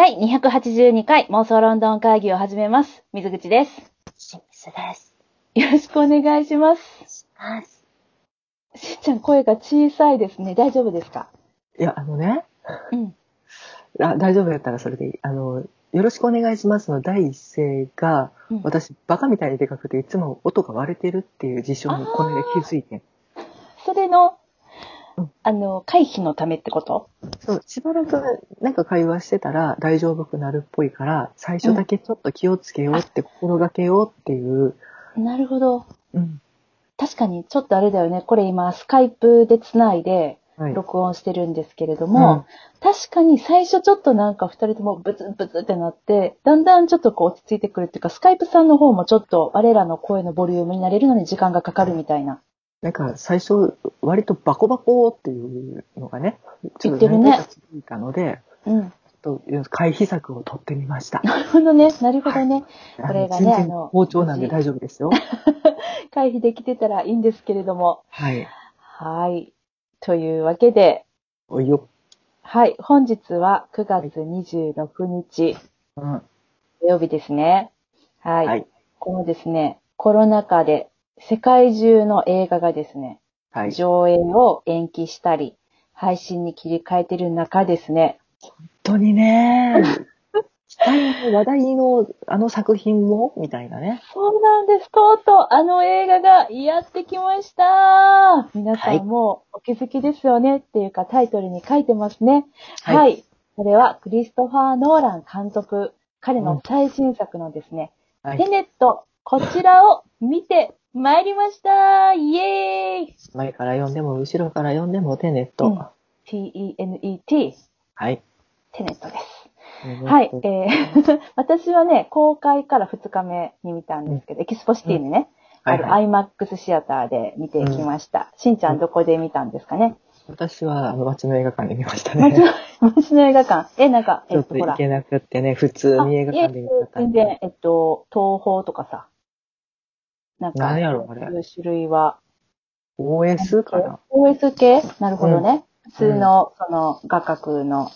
第282回妄想ロンドン会議を始めます。水口です。シンスです。よろしくお願いします。ます。しんちゃん声が小さいですね。大丈夫ですか？いや、あのね、うん。あ大丈夫やったらそれでいい。あの、よろしくお願いしますの第一声が、うん私、バカみたいにでかくて、いつも音が割れてるっていう事象にこの間気づいてん。それのうん、あの、回避のためってこと？そう、しばらくなんか会話してたら大丈夫くなるっぽいから、最初だけちょっと気をつけようって、心がけようっていう、なるほど。うん。確かに、ちょっとあれだよね。これ今、スカイプでつないで、はい。録音してるんですけれども、確かに最初ちょっとなんか二人ともブツブツってなって、だんだんちょっとこう落ち着いてくるっていうか、スカイプさんの方もちょっと我らの声のボリュームになれるのに時間がかかるみたいな。なんか最初、割とバコバコっていうのがね、ちょっと何回か続いたので、うん。ちょっと回避策を取ってみました。なるほどね。なるほどね。これがねあの包丁なんで大丈夫ですよ。回避できてたらいいんですけれども。はい。はい。というわけで、おいよ。はい。本日は9月26日、うん。土曜日ですね。はい。はい。このですね、コロナ禍で世界中の映画がですね、はい。上映を延期したり、配信に切り替えてる中ですね。本当にね、話題のあの作品も？みたいなね。そうなんです。とうとうあの映画がやってきました。皆さはいんもうお気づきですよねっていうかタイトルに書いてますね。はい。はいそれはクリストファー・ノーラン監督、彼の最新作のですね、テはい。ネット、こちらを見てまいりました。イエーイ前から読んでも後ろから読んでもテネット。うん !T-E-N-E-T、はい。テネットです。はい、えー 私はね、公開から2日目に見たんですけど、エキスポシティにね、あるはいはい。IMAX シアターで見てきました。しんちゃんどこで見たんですかね？私はあの街の映画館で見ましたね。、街の映画館。え、なんか、ちえっと、ほら。ょっと行けなくってね、普通に映画館で見たあいえ全然、えっと、東宝とかさ。なんか、何やろあれ。そういう種類は。OS かな？OS 系？なるほどね。普通の、その、画角の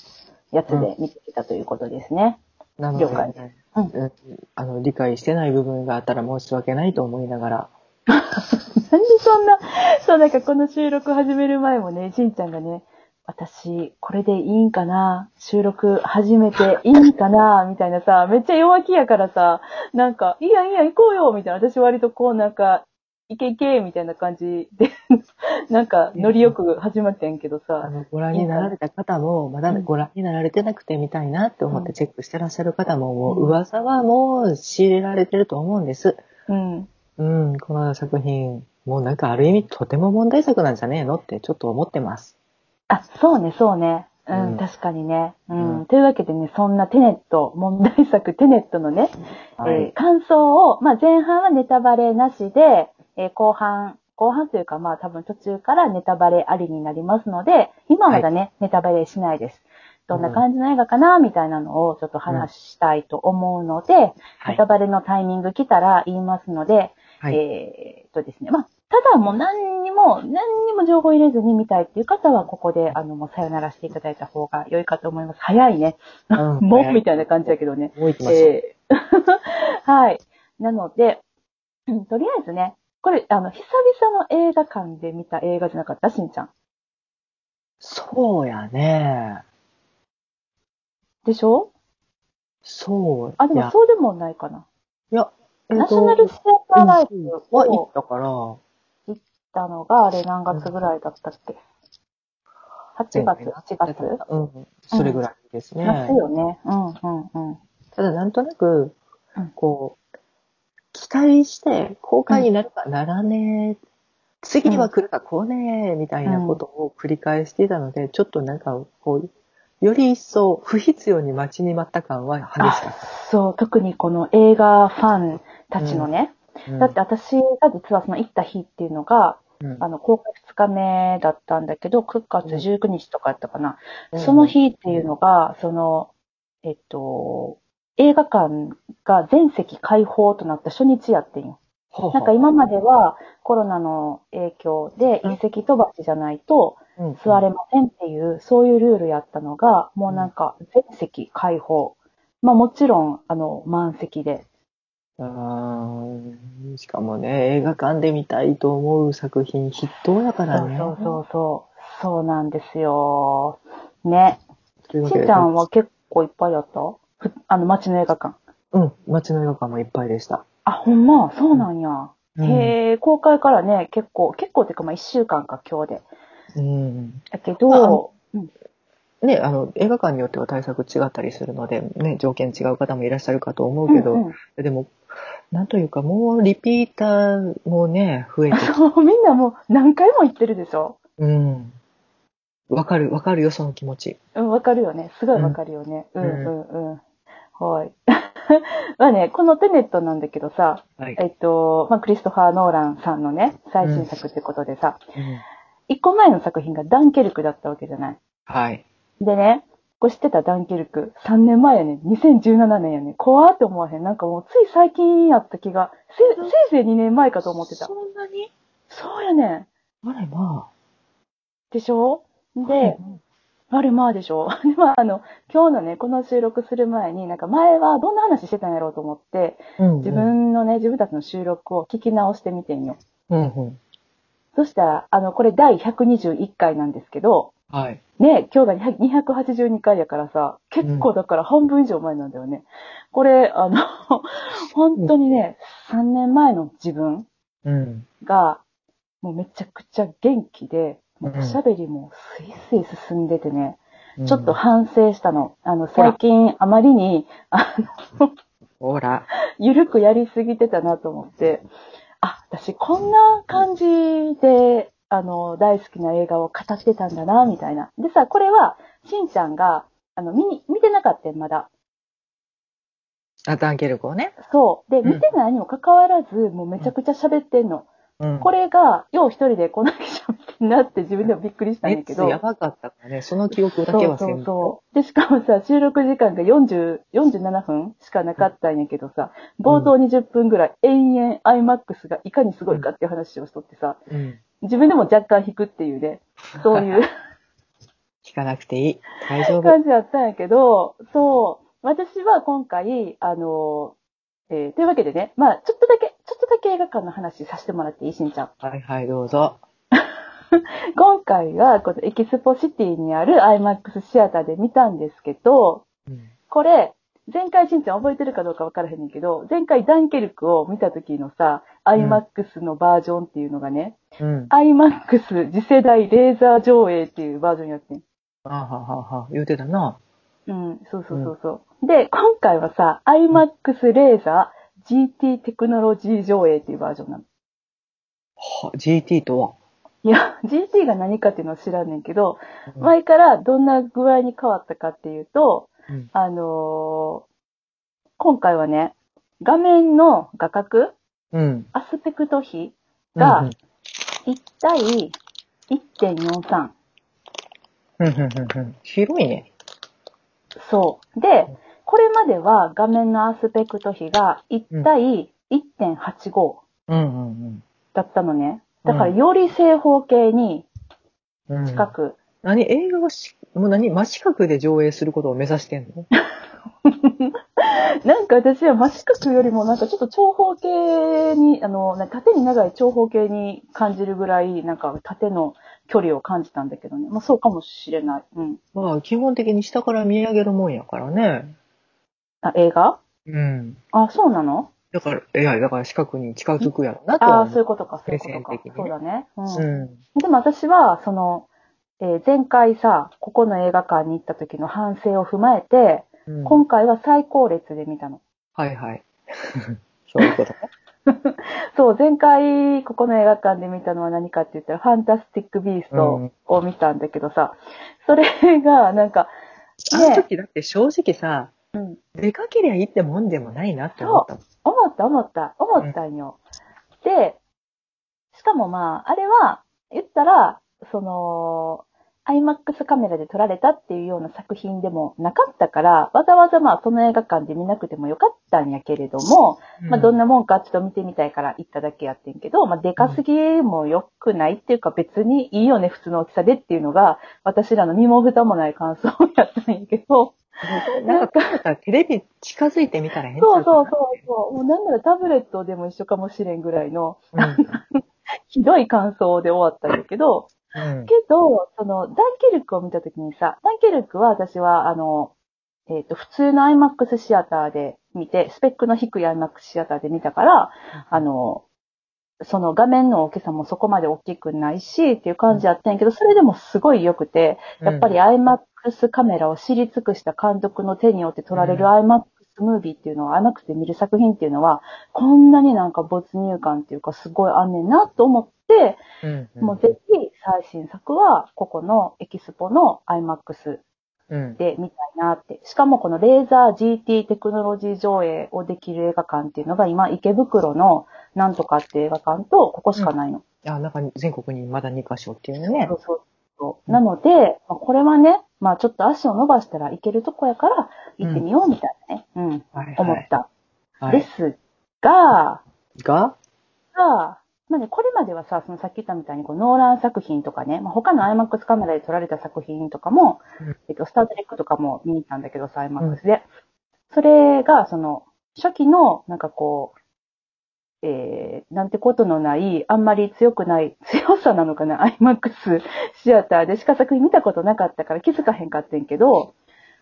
やつで見てきたということですね。なの了解で、ねうん。うん。あの、理解してない部分があったら申し訳ないと思いながら、なんでそんな、そう、なんかこの収録始める前もね、しんちゃんがね、私、これでいいんかな？収録始めていいんかな？みたいなさ、めっちゃ弱気やからさ、なんか、いいやんいいやん行こうよみたいな。私割とこうなんか、いけいけみたいな感じで、なんか、ノリよく始まってんけどあさ、の、ご覧になられた方も、まだうんご覧になられてなくてみたいなって思っうんてチェックしてらっしゃる方も、もううん噂はもう仕入れられてると思うんです。うん。うん、この作品、もうなんかある意味とても問題作なんじゃねえのってちょっと思ってます。あ、そうね、そうね。うん、うん確かにね。うん。うんというわけでね、そんなテネット、問題作テネットのね、はい。えー感想を、まあ、前半はネタバレなしで、えー後半、後半というか、まあ、多分途中からネタバレありになりますので、今はまだね、ネタバレしないです。どんな感じの映画かな、みたいなのをちょっと話したいと思うので、はいネタ。バレのタイミング来たら言いますので、はい。えーっとですね、まあ、ただもう何にも、何にも情報入れずに見たいっていう方は、ここで、あの、もうさよならしていただいた方が良いかと思います。早いね。うん もう、みたいな感じだけどね。もう行きましょう。えー はい。なので、うんとりあえずね、これ、あの、久々の映画館で見た映画じゃなかった？しんちゃん。そうやね。でしょ？そう。あ、でもそうでもないかな。いや、えナショナルシアターライブは行をったから、たのが、あれ何月ぐらいだったっけ ?8 月、7月？うん。それぐらいですね。夏よね。うん、うん、うん。ただなんとなくうん、こう、期待して公開になるかならねえ、次は来るか来ねえ、みたいなことを繰り返していたので、ちょっとなんか、こう、より一層不必要に待ちに待った感は激しかっそう、特にこの映画ファンたちのね、た。うんだって私が実はその行った日っていうのが、うんあの、公開2日目だったんだけど、9月19日とかやったかな。うんその日っていうのが、その、えっと、映画館が全席開放となった初日やってんよ。ほうほうなんか今まではコロナの影響でうん一席飛ばしじゃないと、うん座れませんっていう、そういうルールやったのが、もうなんか全席開放。まあもちろん、あの、満席で。あーしかもね、映画館で見たいと思う作品筆頭やからね。そうそうそうそう。なんですよ。ね。しんちゃんは結構いっぱいやった？ふあの、街の映画館。うん、街の映画館もいっぱいでした。あ、ほんま、そうなんや。うんへえ、公開からね、結構、結構っていうかまあ一週間か今日で。うん。だけど、うんね、あの、映画館によっては対策違ったりするので、ね、条件違う方もいらっしゃるかと思うけど、うんうんでも、なんというか、もうリピーターもね、増えてみんなもう何回も行ってるでしょ？うん。わかる、わかるよ、その気持ち。うん、わかるよね。すごいわかるよね。う、うんんうん、うん。はい。まあね、このテネットなんだけどさ、はい。えっと、まあ、クリストファー・ノーランさんのね、最新作ってことでさ、うん一個前の作品がダンケルクだったわけじゃない？はい。でね、これ知ってた？ダンケルク。3年前やね。2017年やね。怖って思わへん？なんかもうつい最近やった気が、せ、せいぜい2年前かと思ってたそ。んなに？そうやねん。あれ、までしょ？あ。で、あれまあでしょ？で、まああの、今日のね、この収録する前に、なんか前はどんな話してたんやろうと思って、うん、自分のね、自分たちの収録を聞き直してみてんよ。うん、うん。そしたら、あの、これ第121回なんですけど、はい。ね、今日が282回やからさ、結構だから半分以上前なんだよね。これ、あの、本当にね、3年前の自分うん。が、もうめちゃくちゃ元気で、もううんおしゃべりもスイスイ進んでてね、うんちょっと反省したの。あの、最近あまりに、あの、ほら。ゆるくやりすぎてたなと思って、あ、私こんな感じで、あの、大好きな映画を語ってたんだな、みたいな。でさ、これは、しんちゃんが、あの、見に、見てなかったよ、まだ。あ、ダンケルクをね。そう。で、ん見てないにもかかわらず、もうめちゃくちゃ喋ってんの。うん。これが、よう一人でこんだけ喋ってんなって自分でもびっくりしたんだけど。熱やばかったからね、その記憶だけはそうそう。で、しかもさ、収録時間が40、47分しかなかったんやけどさ、冒頭20分ぐらい、延々 IMAX がいかにすごいかっていう話をしとってさ、うん。自分でも若干引くっていうね、そういう 聞かなくていい。大丈夫。感じだったんやけど、そう、私は今回、あの、えーというわけでね、まあちょっとだけ、ちょっとだけ映画館の話させてもらっていいしんちゃん。はいはい、どうぞ。今回は、このエキスポシティにある IMAX シアターで見たんですけど、うん。これ、前回しんちゃん覚えてるかどうかわからへんねんけど、前回ダンケルクを見た時のさ、IMAX のバージョンっていうのがね、うん。IMAX 次世代レーザー上映っていうバージョンやってん。あははは、言うてたな。うん、そうそうそうそう。で、今回はさ、IMAX レーザー GT テクノロジー上映っていうバージョンなの。は、GT とは？いや、GT が何かっていうのは知らんねんけど、うん前からどんな具合に変わったかっていうと、うんあのー今回はね、画面の画角、うん。アスペクト比がうん1対1.43。うんうんうんうん広いね。そう。で、これまでは画面のアスペクト比が1対1.85うんうんだったのね。だからより正方形にうん。うん近く。何？映画がし、もう何？真四角で上映することを目指してんの？なんか私は真四角よりもなんかちょっと長方形に、あの、縦に長い長方形に感じるぐらい、なんか縦の距離を感じたんだけどね。まあそうかもしれない。うん。まあ、基本的に下から見上げるもんやからね。あ、映画？うん。あ、そうなの？だから、いや、だから四角に近づくやろなとはああ、思そういうことか、そういうことかそうだね。うん。うん。でも私は、その、えー前回さ、ここの映画館に行った時の反省を踏まえて、うん今回は最高列で見たの。はいはい。そういうことね。そう、前回ここの映画館で見たのは何かって言ったら、ファンタスティック・ビーストを見たんだけどさ、それが、なんか、あの時だって正直さ、うん、出かけりゃいいってもんでもないなって思った。思った思った、思ったんよ。で、しかもまあ、あれは、言ったら、その、IMAX カメラで撮られたっていうような作品でもなかったから、わざわざまあその映画館で見なくてもよかったんやけれども、まあ、どんな、なもんかちょっと見てみたいから行っただけやってんけど、まあ、でかすぎも良くないっていうか別にいいよね、普通の大きさでっていうのが、私らの身も蓋もない感想やったんやけど、なんか、テレビ近づいてみたら変そうそうそうそう、もうなんならタブレットでも一緒かもしれんぐらいの、うん。ひどい感想で終わったんだけど、うん。けど、その、ダンケルクを見たときにさ、ダンケルクは私は、あの、えっ、と、普通の IMAX シアターで見て、スペックの低い IMAX シアターで見たから、あの、その画面の大きさもそこまで大きくないし、っていう感じやったんやけど、それでもすごい良くて、やっぱり IMAX カメラを知り尽くした監督の手によって撮られるう IMAX ムービーっていうのは、IMAX で見る作品っていうのは、こんなになんか没入感っていうかすごいあんねんなと思って、うん。もうぜひ最新作は、ここのエキスポの IMAX うん。で見たいなって。しかもこのレーザー GT テクノロジー上映をできる映画館っていうのが今池袋のなんとかっていう映画館とここしかないの。あ、なんか全国にまだ2カ所っていうのねそ。うそうそう。なので、まあこれはね、まあちょっと足を伸ばしたら行けるとこやから行ってみようみたいなね、うん、はい思った。はい。ですが、が？が、まあね、これまではさ、そのさっき言ったみたいにこうノーラン作品とかね、まあ、他の IMAX カメラで撮られた作品とかも、うんえっと、スタートレックとかも見に行ったんだけどさ、IMAX で。それが、その、初期の、なんかこう、えー、なんてことのない、あんまり強くない、強さなのかな、IMAX シアターでしか作品見たことなかったから気づかへんかってんけど、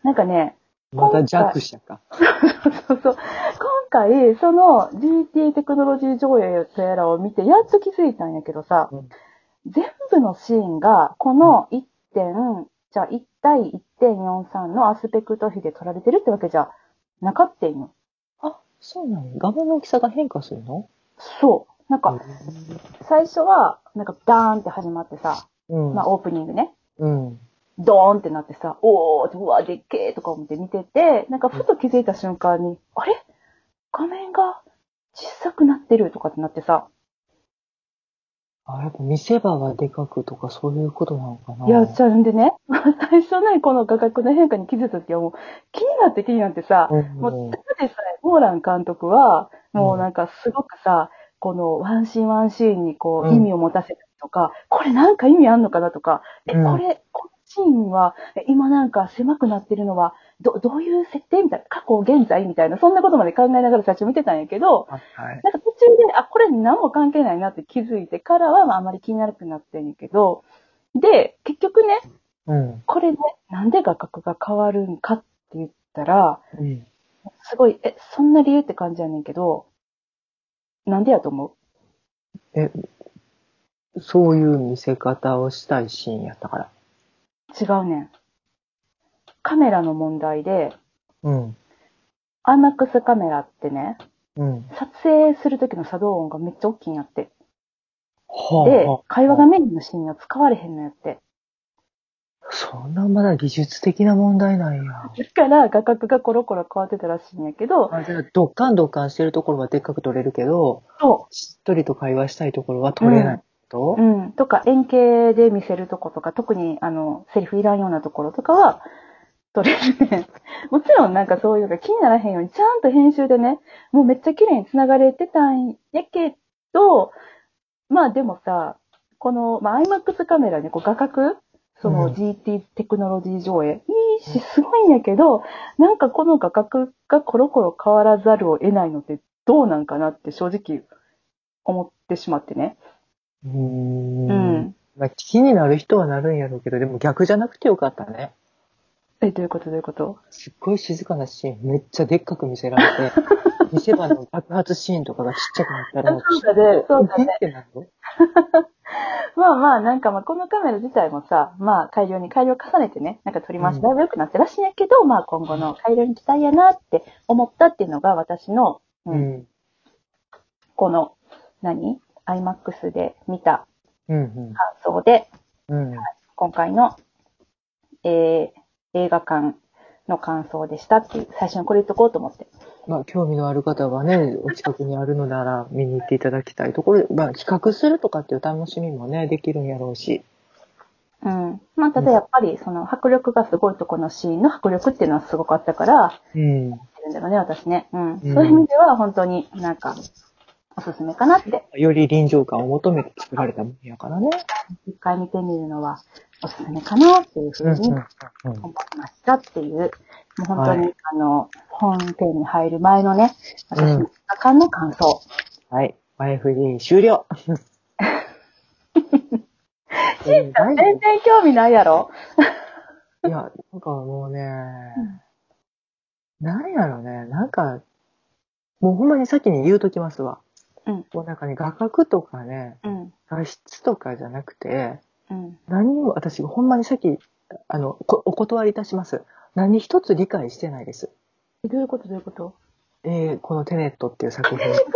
なんかね、まだ弱者か。そうそう。今回、その GT テクノロジー上映とやらを見て、やっと気づいたんやけどさ、うん全部のシーンが、この1点、じゃあ1対1.43のアスペクト比で撮られてるってわけじゃなかったんよ。あ、そうなの画面の大きさが変化するの？そう。なんか、最初は、なんかダーンって始まってさ、うん。まあオープニングね。うん。ドーンってなってさ、おー、うわ、でっけーとか思って見てて、なんかふと気づいた瞬間に、あれ？画面が小さくなってるとかってなってさ、あ、やっぱ見せ場がでかくとかそういうことなのかな。いや、じゃあんでね、最初ね、この画角の変化に気づいた時はもう気になって気になってさ、うんもう、ただでさえ、モーラン監督は、もうなんかすごくさ、このワンシーンワンシーンにこううん。意味を持たせたりとか、これなんか意味あんのかなとか、え、うん。これ、このシーンは、え今なんか狭くなってるのは、ど、どういう設定みたいな、過去、現在みたいな、そんなことまで考えながら最初見てたんやけど、はいはい。なんか途中で、あ、これ何も関係ないなって気づいてからは、まああまり気にならなくなってんやけど、で、結局ね、うん。これね、なんで画角が変わるんかって言ったら、うん。すごい、え、そんな理由って感じやねんけど、なんでやと思う？え、そういう見せ方をしたいシーンやったから。違うねん。カメラの問題で、うん。IMAX カメラってね、うん。撮影する時の作動音がめっちゃ大きいんやって。はであ、会話がメインのシーンは使われへんのやって。そんなまだ技術的な問題なんや。だから画角がコロコロ変わってたらしいんやけど、あじゃあ、ドッカンドッカンしてるところはでっかく撮れるけど、そしっとりと会話したいところは撮れないと、う、うん、とか円形で見せるとことか、特にあの、セリフいらんようなところとかは、撮れるね。もちろんなんかそういうのが気にならへんように、ちゃんと編集でね、もうめっちゃ綺麗に繋がれてたんやけど、まあでもさ、この、まあ、IMAX カメラね、こう画角そのうん GT テクノロジー上映、いいし、すごいんやけど、なんかこの画角がコロコロ変わらざるを得ないのってどうなんかなって正直思ってしまってね。うーんうん。まあ、気になる人はなるんやろうけど、でも逆じゃなくてよかったね。え、どういうことどういうこと？すっごい静かなシーン、めっちゃでっかく見せられて、見せ場の爆発シーンとかがちっちゃくなったら、そうだね。そうだね。えってなる まあまあ、なんかまあこのカメラ自体もさ、まあ改良に改良を重ねてね、なんか撮り回しうん。だいぶ良くなってらっしいんやけど、まあ今後の改良に期待やなって思ったっていうのが私の、ううん。ん。この、何 ?IMAX で見たうん。感想で、うん。今回の、えー映画館の感想でしたっていう、最初にこれ言っとこうと思って。まあ、興味のある方はね、お近くにあるのなら見に行っていただきたいところで、まあ、比較するとかっていう楽しみもね、できるんやろうし。うん。まあ、ただやっぱり、その迫力がすごいとこのシーンの迫力っていうのはすごかったから、うん。るんだろうね、私ね。うん。うんそういう意味では、本当になんか、おすすめかなって、より臨場感を求めて作られたものやからね。一回見てみるのは、おすすめかなっていうふうにうん思いましたっていう、もう本当に、はいあの、本編に入る前のね、私うんの2日間の感想。はい。前振り終了。しんちゃん全然興味ないやろ？いや、なんかもうね、なんやろね、なんか、もうほんまに先に言うときますわ。うん。もうなんかね、画角とかね、うん。画質とかじゃなくて、うん。何にも私、ほんまにさっき、あの、こお断りいたします。何一つ理解してないです。えどういうこと？どういうこと？えー、このテネットっていう作品。行く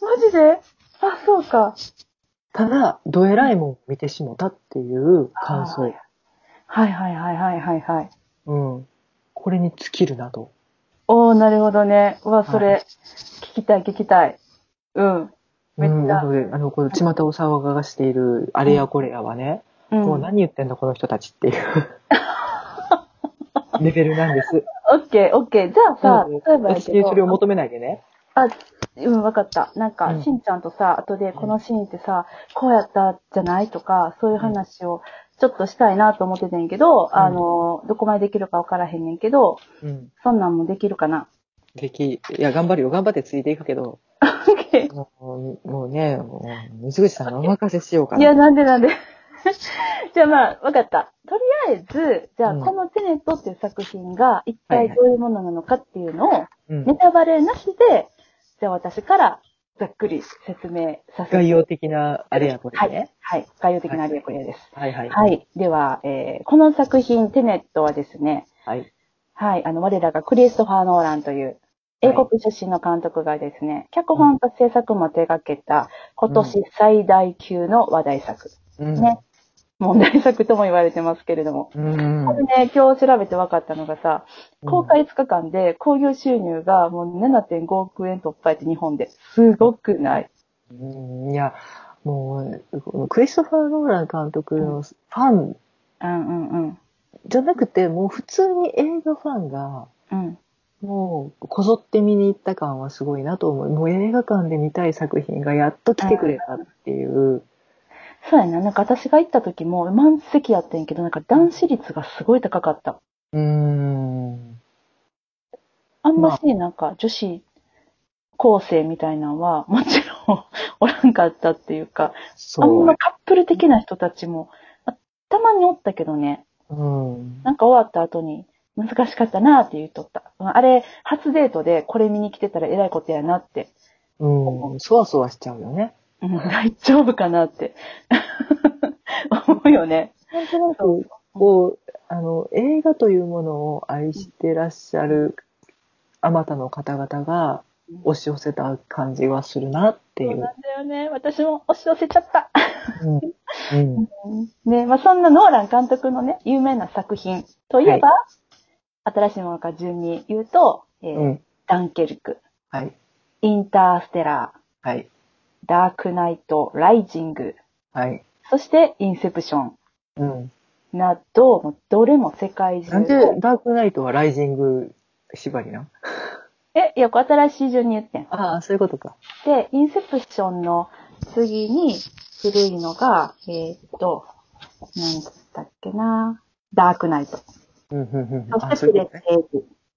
の？マジで？あ、そうか。ただ、ドエライモンを見てしもたっていう感想。はいはいはいはいはいはい。うん。これに尽きるなと。おー、なるほどね。うわ、そはれ、聞きたい聞きたい。うん。めっちゃうん、あの、この巷を騒がしているあれやこれやはね、うん。もう何言ってんだこの人たちっていう レベルなんです。オッケー、オッケー。じゃあさ、うん例えばそれを求めないでね。あ、うん、わかった。なんか、うんしんちゃんとさ、後でこのシーンってさ、こうやったじゃない？とか、そういう話をちょっとしたいなと思っててんけど、んあの、どこまでできるかわからへんねんけど、うん。そんなんもできるかな？でき、いや、頑張るよ。頑張ってついていくけど、もう、もうね、もう、水口さんのお任せしようかな。いや、なんでなんで。じゃあまあ、わかった。とりあえず、じゃあ、うんこのテネットっていう作品が一はいはい体どういうものなのかっていうのを、うんネタバレなしで、じゃあ私からざっくり説明させて。概要的なあれやこれはいね。。はい。概要的なあれやこれです。はいはい。はい。では、えーこの作品、テネットはですね、はい。はい、あの、我らがクリストファー・ノーランという、英国出身の監督がですね、脚本と制作も手掛けた、今年最大級の話題作。うん。ね。問題作とも言われてますけれども。うん。これね、今日調べて分かったのがさ、公開5日間で興行収入がもう7.5億円突破やって日本で。すごくない？うんいや、もう、クリストファー・ノーラン監督のファンうんうんうん。じゃなくて、もう普通に映画ファンが、うん。もう、こぞって見に行った感はすごいなと思う。もう映画館で見たい作品がやっと来てくれたっていう。そうやな。なんか私が行った時も満席やってんけど、なんか男子率がすごい高かった。うーん。あんまし、なんか女子高生みたいなのは、もちろんおらんかったっていうか、あんま。カップル的な人たちも、あたまにおったけどね、うん。なんか終わった後に、難しかったなって言っとった。あれ、初デートでこれ見に来てたら偉いことやなって。うん。そわそわしちゃうよね。うん、大丈夫かなって。思うよね。なんとなく、こう、あの、映画というものを愛してらっしゃるあまたの方々が押し寄せた感じはするなっていう。そうなんだよね。私も押し寄せちゃった。うん。うん。ね、まあそんなノーラン監督のね、有名な作品といえば、新しいものから順に言うと、えーうん。ダンケルク、はい。インターステラはい。ー、ダークナイト、ライジング、はい。そしてインセプションうん。など、どれも世界中なんでダークナイトはライジング縛りなえ、いや、これ新しい順に言ってん。ああ、そういうことか。で、インセプションの次に古いのが、えーっと、何だったっけな？ダークナイト。うん、うん、うん。そあ、してね。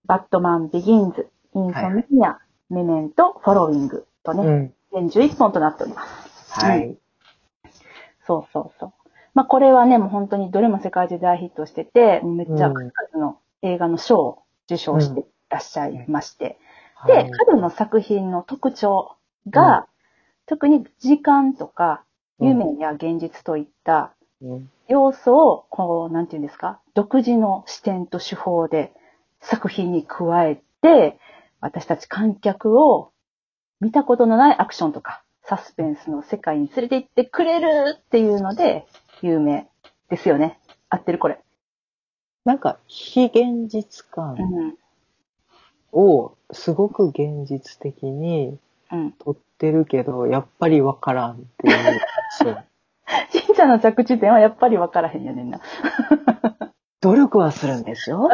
バットマンビギンズ、インソミニア、メメント、フォロウィングとね、うん。全11本となっております。はい。そうそうそう。まあこれはね、もう本当にどれも世界中で大ヒットしてて、めっちゃうん数々の映画の賞を受賞していらっしゃいまして。ではい、彼の作品の特徴が、特に時間とか夢や現実といったうん要素を、こう、なんていうんですか、独自の視点と手法で作品に加えて、私たち観客を見たことのないアクションとか、サスペンスの世界に連れて行ってくれるっていうので、有名ですよね。合ってるこれ。なんか、非現実感うん。をすごく現実的にうん。撮ってるけど、やっぱりわからんっていう。そう。しんちゃんの着地点はやっぱり分からへんやねんな。努力はするんですよ。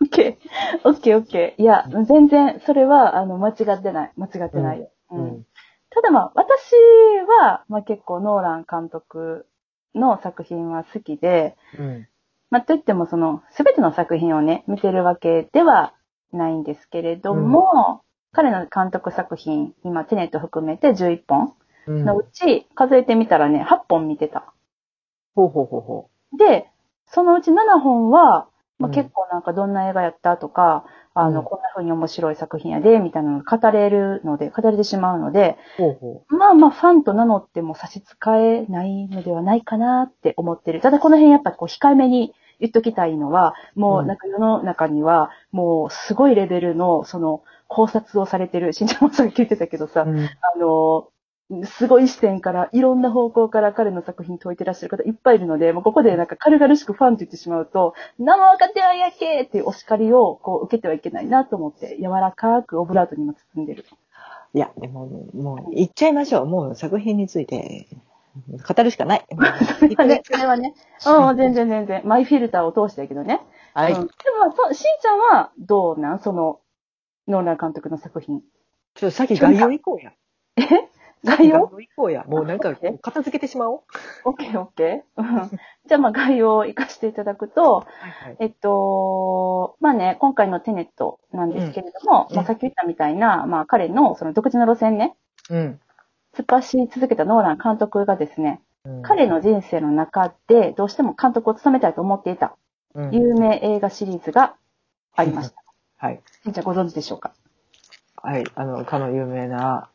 オッケー。オッケーオッケー。いや、全然、それは、あの、間違ってない。間違ってないよ。うん。うん。ただまあ、私は、まあ結構、ノーラン監督の作品は好きで、うん。まあ、といっても、その、すべての作品をね、見てるわけではないんですけれども、彼の監督作品、今、テネット含めて11本うん。のうち、数えてみたらね、8本見てた。ほうほうほうほで、そのうち7本は、まあ、うん結構なんかどんな映画やったとか、あの、うんこんな風に面白い作品やで、みたいなのが語れるので、語れてしまうので、う。ほうほまあまあファンと名乗っても差し支えないのではないかなって思ってる。ただこの辺やっぱこう控えめに言っときたいのは、もうなんか世の中にはもうすごいレベルのその考察をされてる、しんちゃんもさっき言ってたけどさ、う。うん。あの、すごい視点から、いろんな方向から彼の作品解いてらっしゃる方いっぱいいるので、もうここでなんか軽々しくファンと言ってしまうと、生分かってないやけっていうお叱りをこう受けてはいけないなと思って、柔らかくオブラートにも包んでる。いや、でも、もう、言っちゃいましょう。もう作品について、語るしかない。それはね、それはね。うん、全然全然。マイフィルターを通してだけどね。はい。うん、でもまあそう、しんちゃんはどうなん？その、ノーラン監督の作品。ちょっと先概要行こうや。概要行こうや。もうなんか、片付けてしまおう。オッケーオッケー。うんじゃあまあ概要を活かしていただくと、はいはい。えっと、まあね、今回のテネットなんですけれども、うんまあさっき言ったみたいな、まあ彼のその独自の路線ね、うん。突っ走り続けたノーラン監督がですね、うん彼の人生の中でどうしても監督を務めたいと思っていたうん有名映画シリーズがありました。はい。しんちゃんご存知でしょうか？はい。あの、かの有名な、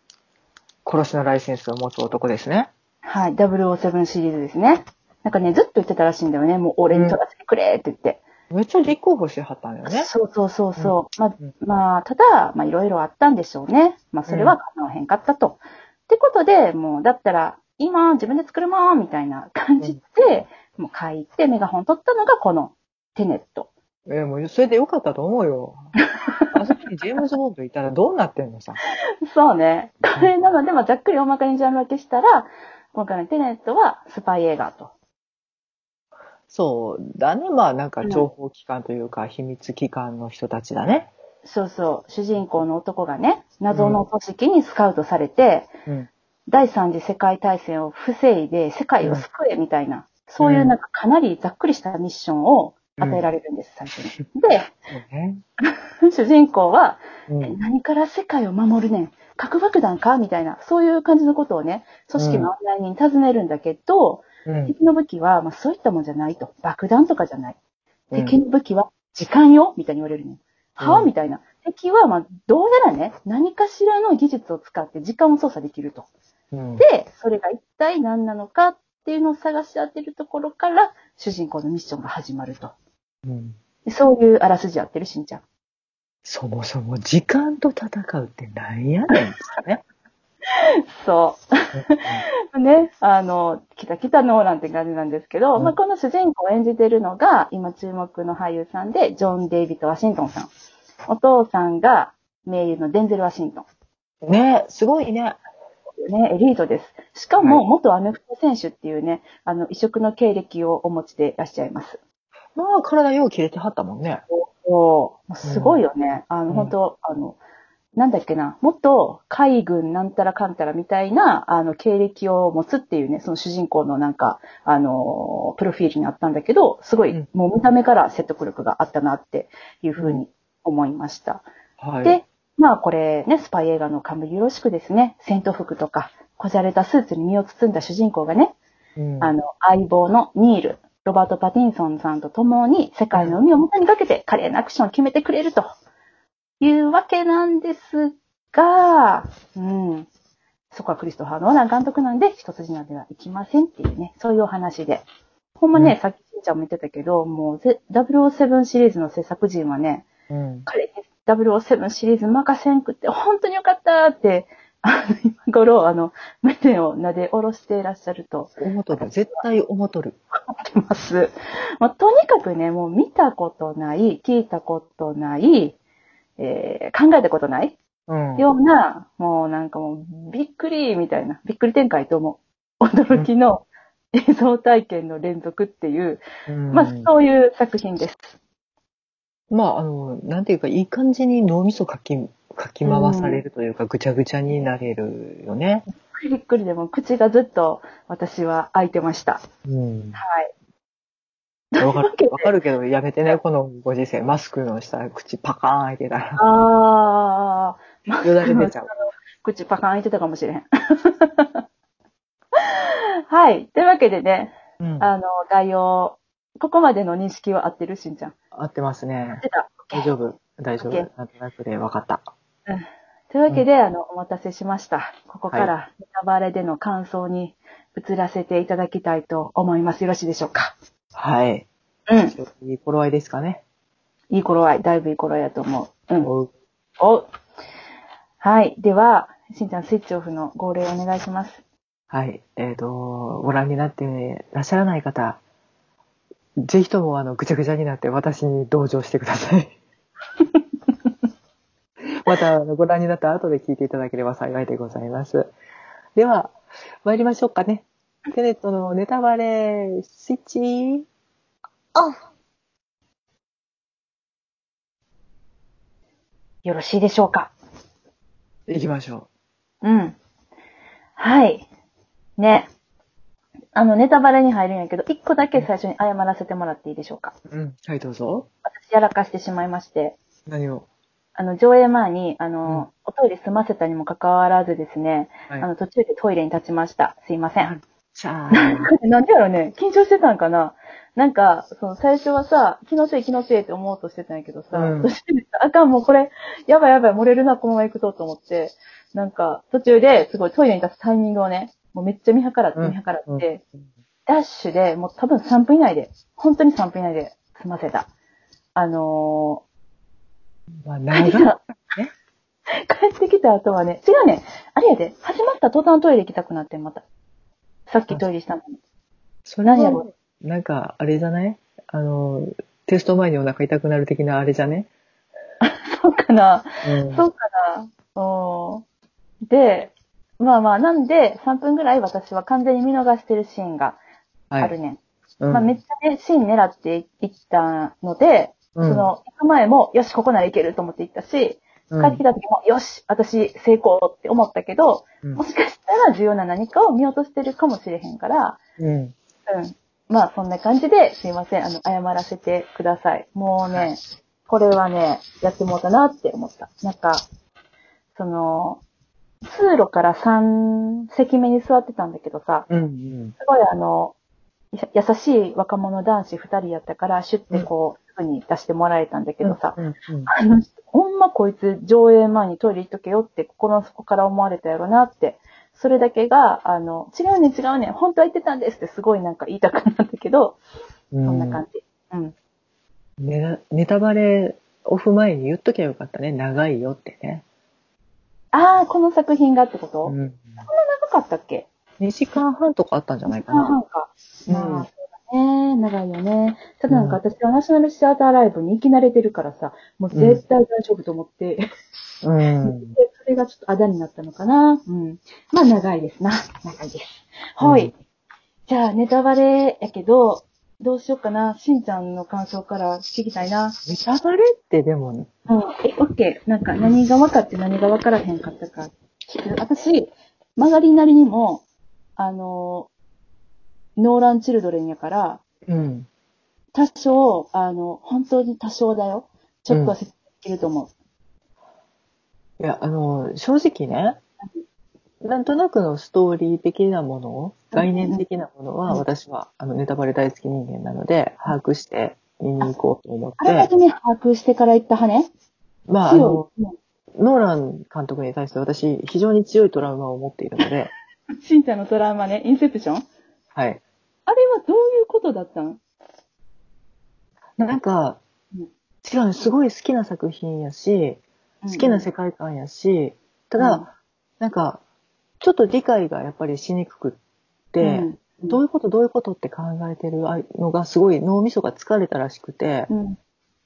殺しのライセンスを持つ男ですね。はい、007シリーズですね。なんかね、ずっと言ってたらしいんだよね。もう俺に撮らせてくれって言って。めっちゃ立候補してはったんだよね。そうそうそうそう。まあうん、まあ、ただ、まあ、いろいろあったんでしょうね。まあ、それは叶わへんかったと。ってことで、もう、だったら、今、自分で作るもんみたいな感じで、もう書いてメガホン取ったのがこのテネット。えーもうそれでよかったと思うよ。あそこにジェームズ・ボンドいたらどうなってんのさ。そうね。これなので、まあ、ざっくり大まかにジャンル分けしたら、今回のテネットはスパイ映画と。そうだね。まあなんか情報機関というか、秘密機関の人たちだね。そうそう。主人公の男がね、謎の組織にスカウトされて、うん。第三次世界大戦を防いで世界を救えみたいな、そういうなんかかなりざっくりしたミッションを与えられるんです、最初に。で。主人公は、何から世界を守るねん核爆弾かみたいな、そういう感じのことをね、組織の案内人に尋ねるんだけど、うん。敵の武器は、まあ、そういったもんじゃないと。爆弾とかじゃない。うん敵の武器は時間よ？みたいに言われるね。はうんみたいな。敵は、まあ、どうやらね、何かしらの技術を使って時間を操作できると。うん。で、それが一体何なのかっていうのを探し当てるところから、主人公のミッションが始まると。うんでそういうあらすじやってるしんちゃん。そもそも時間と戦うってなんやねんですかね。そう。ね、あの、来た来たノーランって感じなんですけど、うんまあ、この主人公を演じてるのが、今注目の俳優さんで、ジョン・デイビッド・ワシントンさん。お父さんが名優のデンゼル・ワシントン。ねすごいね。ね、エリートです。しかも、はい元アメフト選手っていうね、あの、異色の経歴をお持ちでいらっしゃいます。まあ体よう切れてはったもんね。そう。もうすごいよね。あの、うん本当あの、なんだっけな、元海軍なんたらかんたらみたいな、あの、経歴を持つっていうね、その主人公のなんか、あの、プロフィールにあったんだけど、すごい、うんもう見た目から説得力があったなっていうふうに思いました。はい。で、まあこれね、スパイ映画の冠よろしくですね、戦闘服とか、こじゃれたスーツに身を包んだ主人公がね、うんあの、相棒のニール、ロバート・パティンソンさんと共に世界の海を元にかけて華麗なアクションを決めてくれるというわけなんですが、うん。そこはクリストファー・ノーラン監督なんで一筋縄ではいきませんっていうね、そういうお話で。ほんまね、うんさっきしんちゃんも言ってたけど、もうぜ007シリーズの制作陣はね、うん。彼に007シリーズ任せんくって、本当によかったって、今頃、あの、目を撫で下ろしていらっしゃると思とる。絶対思とる。思ってます。まあ、とにかくね、もう見たことない、聞いたことない、えー考えたことないうん。ような、もうなんかもう、びっくりみたいな、びっくり展開とも、驚きの映像体験の連続っていう、うんまあ、そういう作品です。まあ、あの、なんていうか、いい感じに脳みそかき、かき回されるというか、ぐちゃぐちゃになれるよね。びっくりでも口がずっと私は開いてました。うん。はい。わかる、わかるけど、やめてね、このご時世。マスクの下、口パカーン開いてたら、あー。よだれ出ちゃう。口パカン開いてたかもしれへん。はい。というわけでね、うん。あの、概要、ここまでの認識は合ってるしんちゃん？合ってますね。出た？大丈夫。大丈夫。なんとなくで分かった。というわけで、あの、お待たせしました。ここかはら、ネタバレでの感想に移らせていただきたいと思います。よろしいでしょうか？はい。うん。いい頃合いですかね。いい頃合い。だいぶいい頃合いやと思う。うん。おうおはい。では、しんちゃん、スイッチオフの号令お願いします。はい。えっ、と、ご覧になってらっしゃらない方、ぜひともあの、ぐちゃぐちゃになって私に同情してください。また、ご覧になった後で聞いていただければ幸いでございます。では、参りましょうかね。テネットのネタバレ、スイッチ、オフよろしいでしょうか？行きましょうん。はい。ね。あの、ネタバレに入るんやけど、一個だけ最初に謝らせてもらっていいでしょうか？う。うん。はい、どうぞ。私、やらかしてしまいまして、何を？あの、上映前に、あの、おトイレ済ませたにもかかわらずですね、はい。あの、途中でトイレに立ちました。すいません。なんでやろね、緊張してたんかな。なんか、その最初はさ、気のせい気のせいって思おうとしてたんやけどさ、うん。途中でさあかんもうこれ、やばいやばい、漏れるな、このまま行くとと思って、なんか、途中ですごいトイレに立つタイミングをね、もうめっちゃ見計らってうん。見計らって、ダッシュで、もう多分3分以内で、本当に3分以内で済ませた。あのまあ、ー、長い。帰ってきた後はね、違うね、あれやで、始まった途端トイレ行きたくなって、また。さっきトイレしたのに。それやろ？なんか、あれじゃない？あの、テスト前にお腹痛くなる的なあれじゃね？そうかな。うん。そうかな。うん。で、まあまあ、なんで、3分ぐらい私は完全に見逃してるシーンがあるねん。うん。まあ、めっちゃね、シーン狙っていったので、うんその、行く前も、よし、ここならいけると思って行ったし、うん帰ってきた時も、よし、私成功って思ったけど、うんもしかしたら重要な何かを見落としてるかもしれへんから、うん。うん。まあ、そんな感じで、すいません。あの、謝らせてください。もうね、これはね、やってもうたなって思った。なんか、その、通路から3席目に座ってたんだけどさ、うん。うん。すごいあの、や優しい若者男子2人やったから、シュッてこう、すぐに出してもらえたんだけどさ、うん。うんあの人、ほんまこいつ上映前にトイレ行っとけよって心の底から思われたやろなって。それだけが、あの、違うね違うね本当は言ってたんですってすごいなんか言いたくなったけど、うん。そんな感じ。うん。ネネタバレオフ前に言っときゃよかったね。長いよってね。ああ、この作品がってこと、うん。長かったっけ？2時間半とかあったんじゃないか半な。々か。うんまあ、そうだね。長いよね。ただなんか私はナショナルシアターライブに行き慣れてるからさ、もう絶対大丈夫と思って、うん。でそれがちょっとあだになったのかな。うん。まあ長いですな。長いです。はい。うんじゃあ、ネタバレやけど、どうしようかな。しんちゃんの感想から聞きたいな。ネタバレってでも、うん。え、オッケー。なんか何が分かって何が分からへんかったか聞く。私、曲がりなりにも、あの、ノーランチルドレンやから、うん。多少、あの、本当に多少だよ。ちょっとは説明できると思う。いや、あの、正直ね、なんとなくのストーリー的なもの、概念的なものは、うん私は、あの、ネタバレ大好き人間なので、把握して見に行こうと思って、あらかじめ把握してから行った派ね。まあ、あの、強ノーラン監督に対して私、非常に強いトラウマを持っているので、い。しんちゃんのトラウマね。インセプション？はい。あれはどういうことだったんなんかうん、違う、すごい好きな作品やし、好きな世界観やし、ただ、なんか、ちょっと理解がやっぱりしにくくって、うんどういうことどういうことって考えてるのがすごい脳みそが疲れたらしくて、うん。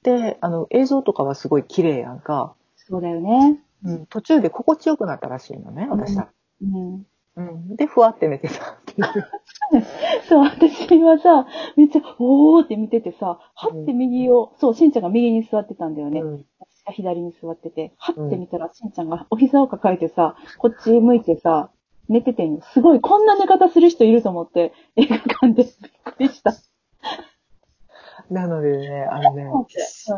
で、あの、映像とかはすごい綺麗やんか、そうだよね。うん、途中で心地よくなったらしいのね、私は。うん。うん、で、ふわって寝てた。そう、私はさ、めっちゃ、おーって見ててさ、はって右を、そう、しんちゃんが右に座ってたんだよね。うん私が左に座ってて、はって見たら、しんちゃんがお膝を抱えてさ、こっち向いてさ、寝ててんよ。すごい、こんな寝方する人いると思って、映画館でびっくりした。なのでね、あのね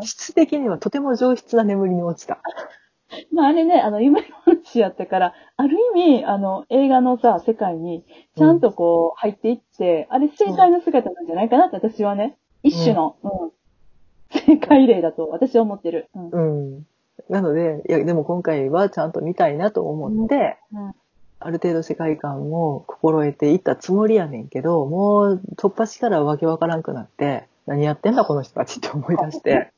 質的にはとても上質な眠りに落ちた。まああれね、あの、夢の話やったから、ある意味、あの、映画のさ、世界に、ちゃんとこう、入っていって、あれ正解の姿なんじゃないかなって私はね、一種の、うん、正解例だと私は思ってる。うん。うん。なので、いや、でも今回はちゃんと見たいなと思って、うんある程度世界観も心得ていったつもりやねんけど、もう突破しからわけわからんくなって、何やってんだこの人たちって思い出して。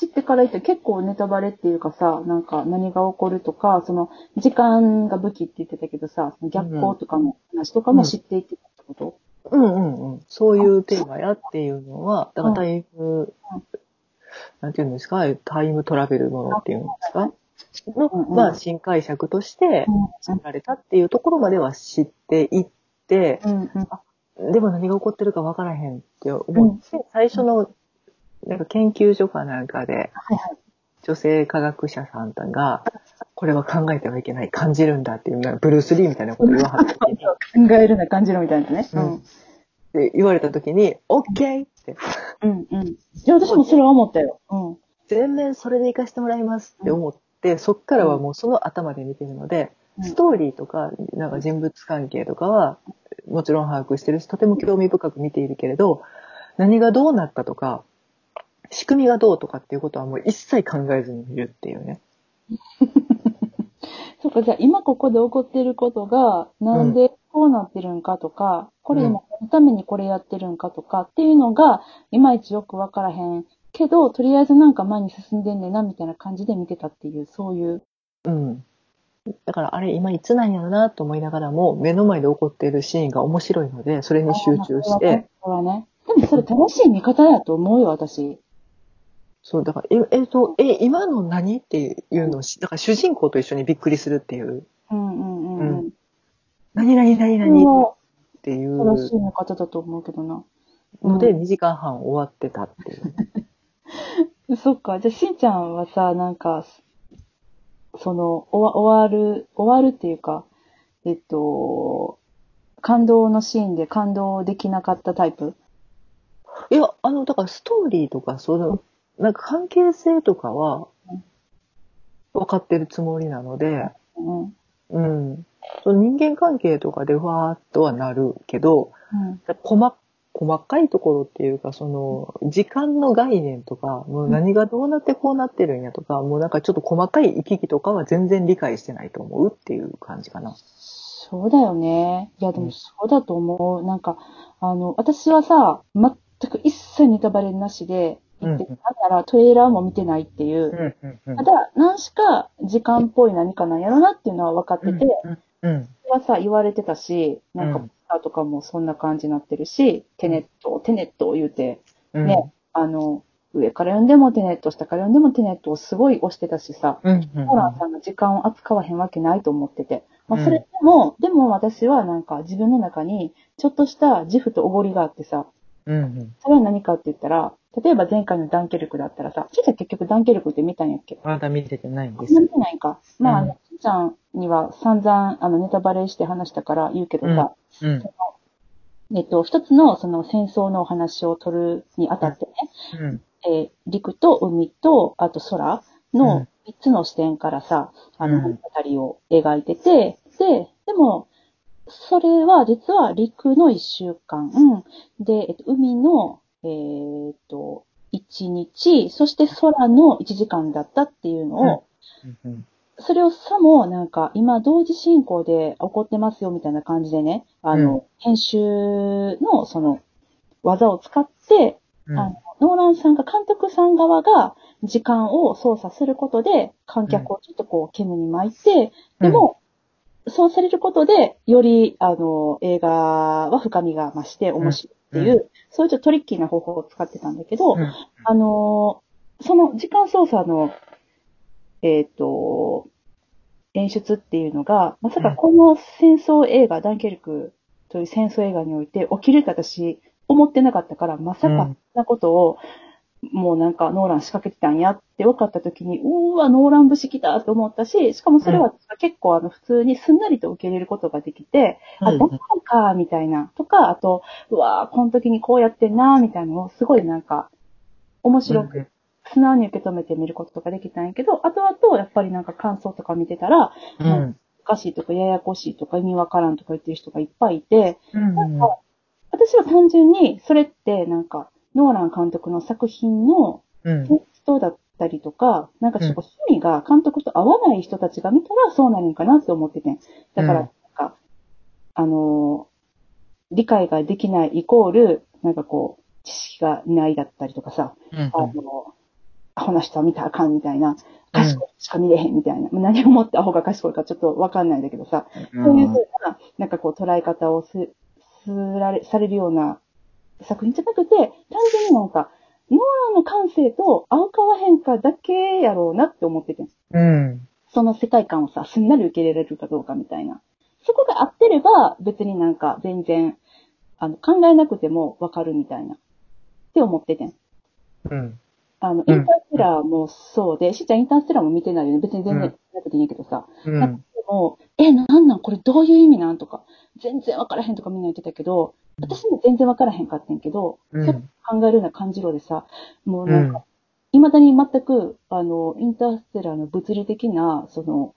知ってから言って結構ネタバレっていうかさ、なんか何が起こるとか、その時間が武器って言ってたけどさ、その逆光とかの話とかも知っていってたってこと、うんうんうん。そういうテーマやっていうのは、だからタイム、なんていうんですか、タイムトラベルものっていうんですか？の、まあ、新解釈として作られたっていうところまでは知っていって、うんうん。でも何が起こってるかわからへんって思って、最初の、なんか研究所かなんかで、はいはい。女性科学者さんが、これは考えてはいけない、感じるんだっていう、ブルース・リーみたいなこと言わはった時に考えるな感じるみたいなね。うんで言われた時に、オッケーって、うんうん。いや、私もそれは思ったよ。うん。全面それで活かしてもらいますって思って、そっからはもうその頭で見てるので、うんストーリーとか、なんか人物関係とかは、もちろん把握してるし、とても興味深く見ているけれど、何がどうなったとか、仕組みがどうとかっていうことはもう一切考えずに見るっていうね。そっか、じゃあ今ここで起こってることが、なんでこうなってるんかとか、これ今このためにこれやってるんかとかっていうのが、いまいちよくわからへんけど、とりあえずなんか前に進んでんねんな、みたいな感じで見てたっていう、そういう。うん。だからあれ今いつなんやろなと思いながらも、目の前で起こっているシーンが面白いので、それに集中して、それはね。でもそれ正しい見方だと思うよ、私。そう、だから、え、えっと、え、今の何っていうのをし、だから主人公と一緒にびっくりするっていう、うんうんうんうん。何々何それ々はっていう正しい見方だと思うけどな。のでうん2時間半終わってたっていう。そっか。じゃあ、しんちゃんはさ、なんか、その、終わ終わる、終わるっていうか、えっと、感動のシーンで感動できなかったタイプ？いや、あの、だからストーリーとか、その、なんか関係性とかはうん、分かってるつもりなので、うん。うん。うん。その人間関係とかでふわーっとはなるけど、細細かいところっていうか、その、時間の概念とか、もう何がどうなってこうなってるんやとか、もうなんかちょっと細かい行き来とかは全然理解してないと思うっていう感じかな。そうだよね。いや、でもそうだと思う。なんか、あの、私はさ、全く一切ネタバレなしで言って、うんなんならトレーラーも見てないっていう。うんただ、何しか時間っぽい何かなんやろなっていうのは分かってて、うん。それはさ、言われてたし、なんか、うんポスターとかもそんな感じになってるし、テネット、テネットを言うて、うん。ね、あの、上から読んでもテネット、下から読んでもテネットをすごい押してたしさ、うん。うん。ホランさんが時間を扱わへんわけないと思ってて。まあ、うんそれでも、でも私はなんか自分の中に、ちょっとした自負とおごりがあってさ、うん。それは何かって言ったら、例えば前回のダンケルクだったらさ、ちいちゃん結局ダンケルクって見たんやっけ？まだ見ててないんで見す。てないんか。まあ、あうんの、ちいちゃんには散々、あの、ネタバレして話したから言うけどさ、うん。えっと、一つのその戦争のお話を取るにあたってね、うん。えー陸と海と、あと空うんの三つの視点からさ、あの、語を描いてて、で、でも、それは実は陸の一週間、で、えっと、海の、えーっと、一日、そして空の一時間だったっていうのを、うん。それをさも、なんか、今、同時進行で起こってますよ、みたいな感じでね、あの、うん。編集の、その、技を使って、うん。あのノーランさんが、監督さん側が、時間を操作することで、観客をちょっとこう、煙に巻いて、でも、そうされることで、より、あの、映画は深みが増して面白いっていう、うん。そういうちょっとトリッキーな方法を使ってたんだけど、うん。あのーその時間操作の、えっ、と、演出っていうのが、まさかこの戦争映画、ダンケルクという戦争映画において起きるって私思ってなかったから、まさかなことを、もうなんかノーラン仕掛けてたんやって分かった時に、うーわ、ノーラン節来たと思ったし、しかもそれは結構あの普通にすんなりと受け入れることができて、あ、うんどんなんか、みたいな、とか、あと、うわーこの時にこうやってんな、みたいなのをすごいなんか、面白く、素直に受け止めてみることができたんやけど、後々やっぱりなんか感想とか見てたら、うん。おかしいとかややこしいとか意味わからんとか言ってる人がいっぱいいて、うん。なんか、私は単純にそれってなんか、ノーラン監督の作品のうん。テストだったりとか、なんかちょっと趣味が監督と合わない人たちが見たらそうなるんかなって思ってて。だから、うんなんか、あのー理解ができないイコール、なんかこう、知識がないだったりとかさ、うん。あの、アホな人は見たらあかんみたいな、賢い人しか見れへんみたいな、まあ何をもってアホが賢いかちょっとわかんないんだけどさ、そういうふうな、なんかこう捉え方をす、すられ、されるような作品じゃなくて、単純になんか、ノーランの感性と合うか合わへんかだけやろうなって思ってて。うん。その世界観をさ、すんなり受け入れられるかどうかみたいな。そこが合ってれば、別になんか全然、あの、考えなくてもわかるみたいな。って思っててん。うん。あの、うんインターステラーもそうで、しーちゃんインターステラーも見てないよね。別に全然うんなくていいんやけどさ。うん。なんかでも、え、なんなんこれどういう意味なんとか、全然わからへんとかみんな言ってたけど、私も全然わからへんかってんけど、うんそう考えるような感じろでさ、もうなんうんか、未だに全く、あの、インターステラーの物理的な、その、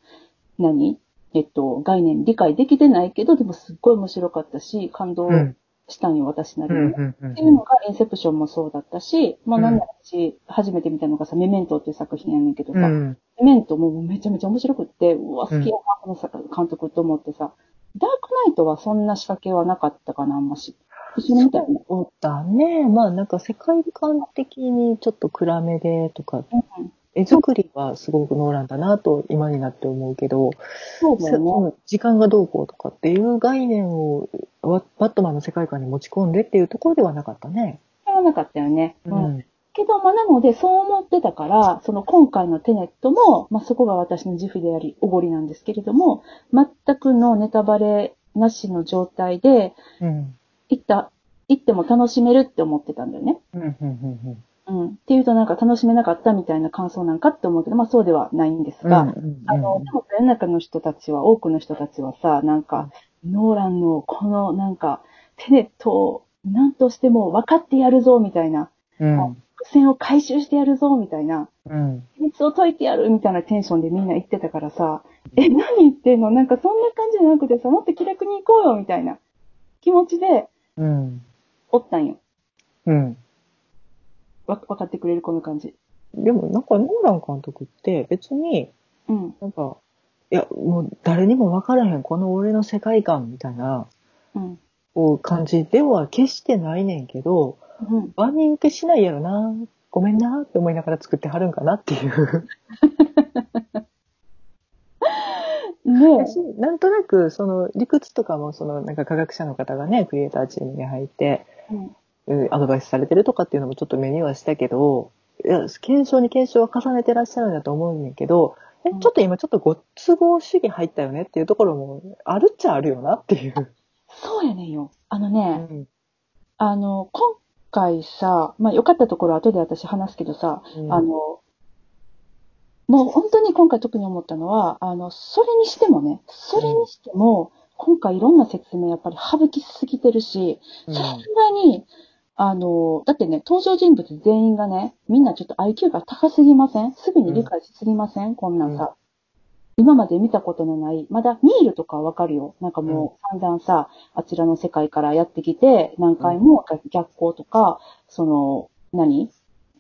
何？えっと、概念理解できてないけど、でもすっごい面白かったし、感動うん。したんよ、私なりにね。うん。うん。っていうのが、インセプションもそうだったし、まあなんだし、初めて見たのがさ、メメントっていう作品やねんけどさ、うん。メメントもめちゃめちゃ面白くって、うわ、好きやな、このさ監督と思ってさ、ダークナイトはそんな仕掛けはなかったかな、あんまし。一緒に見たよね。そうだね。まあなんか世界観的にちょっと暗めでとか、うん絵作りはすごくノーランだなと今になって思うけど、そうだよね。そ時間がどうこうとかっていう概念をワバットマンの世界観に持ち込んでっていうところではなかったね。それはなかったよね。ううん。ん。けど、まあ、なので、そう思ってたから、その今回のテネットも、まあ、そこが私の自負であり、おごりなんですけれども、全くのネタバレなしの状態で、うん。行った、行っても楽しめるって思ってたんだよね。うん。うん。うん。うん。っていうとなんか楽しめなかったみたいな感想なんかって思うけど、まあそうではないんですが、うん。あの、でも世の中の人たちは、多くの人たちはさ、なんか、ノーランのこのなんか、テネットを何としても分かってやるぞみたいな、うん。伏線を回収してやるぞみたいな、うん。秘密を解いてやるみたいなテンションでみんな言ってたからさ、え、何言ってんの？なんかそんな感じじゃなくてさ、もっと気楽に行こうよみたいな気持ちでうん。おったんよ。うん。わ、分かってくれるこの感じ。でもなんかノーラン監督って別にうん。なんか、いや、もう誰にも分からへん、この俺の世界観みたいな、うん。こう感じでは決してないねんけど、うん。万人受けしないやろな、ごめんなって思いながら作ってはるんかなっていう。ね私なんとなく、その理屈とかも、そのなんか科学者の方がね、クリエイターチームに入って、うん。うんアドバイスされてるとかっていうのもちょっと目にはしたけど、いや、検証に検証を重ねてらっしゃるんだと思うんだけど、えうんちょっと今ちょっとご都合主義入ったよねっていうところもあるっちゃあるよなっていう。そうやねんよ。あのうね、ん。あの、今回さ、まあ良かったところは後で私話すけどさ、うん。あの、もう本当に今回特に思ったのは、あの、それにしてもね、それにしても、今回いろんな説明やっぱり省きすぎてるし、うん。さすがに、あの、だってね、登場人物全員がね、みんなちょっと IQ が高すぎません？すぐに理解しすぎません、こんなんさ。今まで見たことのない、まだニールとかはわかるよ。なんかもう散々さ、あちらの世界からやってきて、何回も逆行とか、その、何？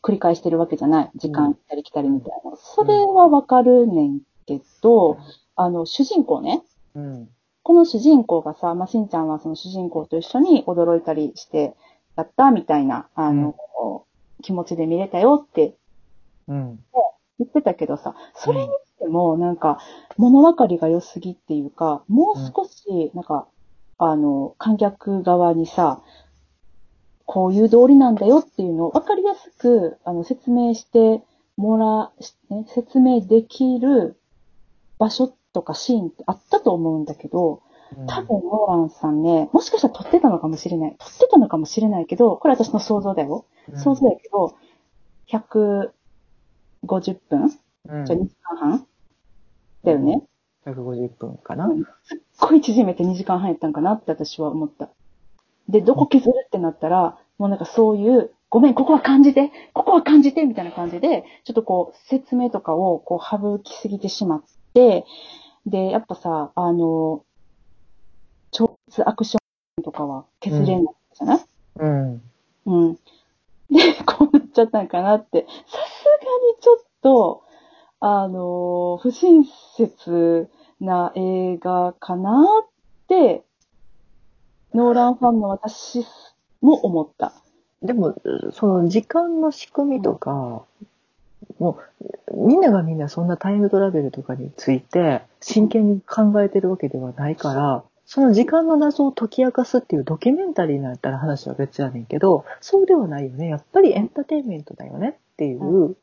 繰り返してるわけじゃない。時間来たり来たりみたいな。それはわかるねんけど、あの、主人公ね。うん。この主人公がさ、まあ、しんちゃんはその主人公と一緒に驚いたりして、やったみたいな、あの、気持ちで見れたよってうん。言ってたけどさ、それにしても、なんか、物分かりが良すぎっていうか、もう少し、なんか、あの、観客側にさ、こういう通りなんだよっていうのを分かりやすく、あの、説明してもら、しね、説明できる場所とかシーンってあったと思うんだけど、多分、ノーランさんね、もしかしたら撮ってたのかもしれない。撮ってたのかもしれないけど、これ私の想像だよ。うん。想像だけど、150分？うん。じゃあ2時間半？だよね。150分かな。すっごい縮めて2時間半やったんかなって私は思った。で、どこ削るってなったら、もうなんかそういう、ごめん、ここは感じて、ここは感じて、みたいな感じで、ちょっとこう、説明とかをこう省きすぎてしまって、で、やっぱさ、あの、超絶アクションとかは削れないじゃない、うん。うん。で、こうなっちゃったんかなって。さすがにちょっと、あのー不親切な映画かなって、ノーランファンの私も思った。でも、その時間の仕組みとか、もう、みんながみんなそんなタイムトラベルとかについて真剣に考えてるわけではないから、その時間の謎を解き明かすっていうドキュメンタリーになったら話は別やねんけど、そうではないよね。やっぱりエンターテインメントだよねっていう。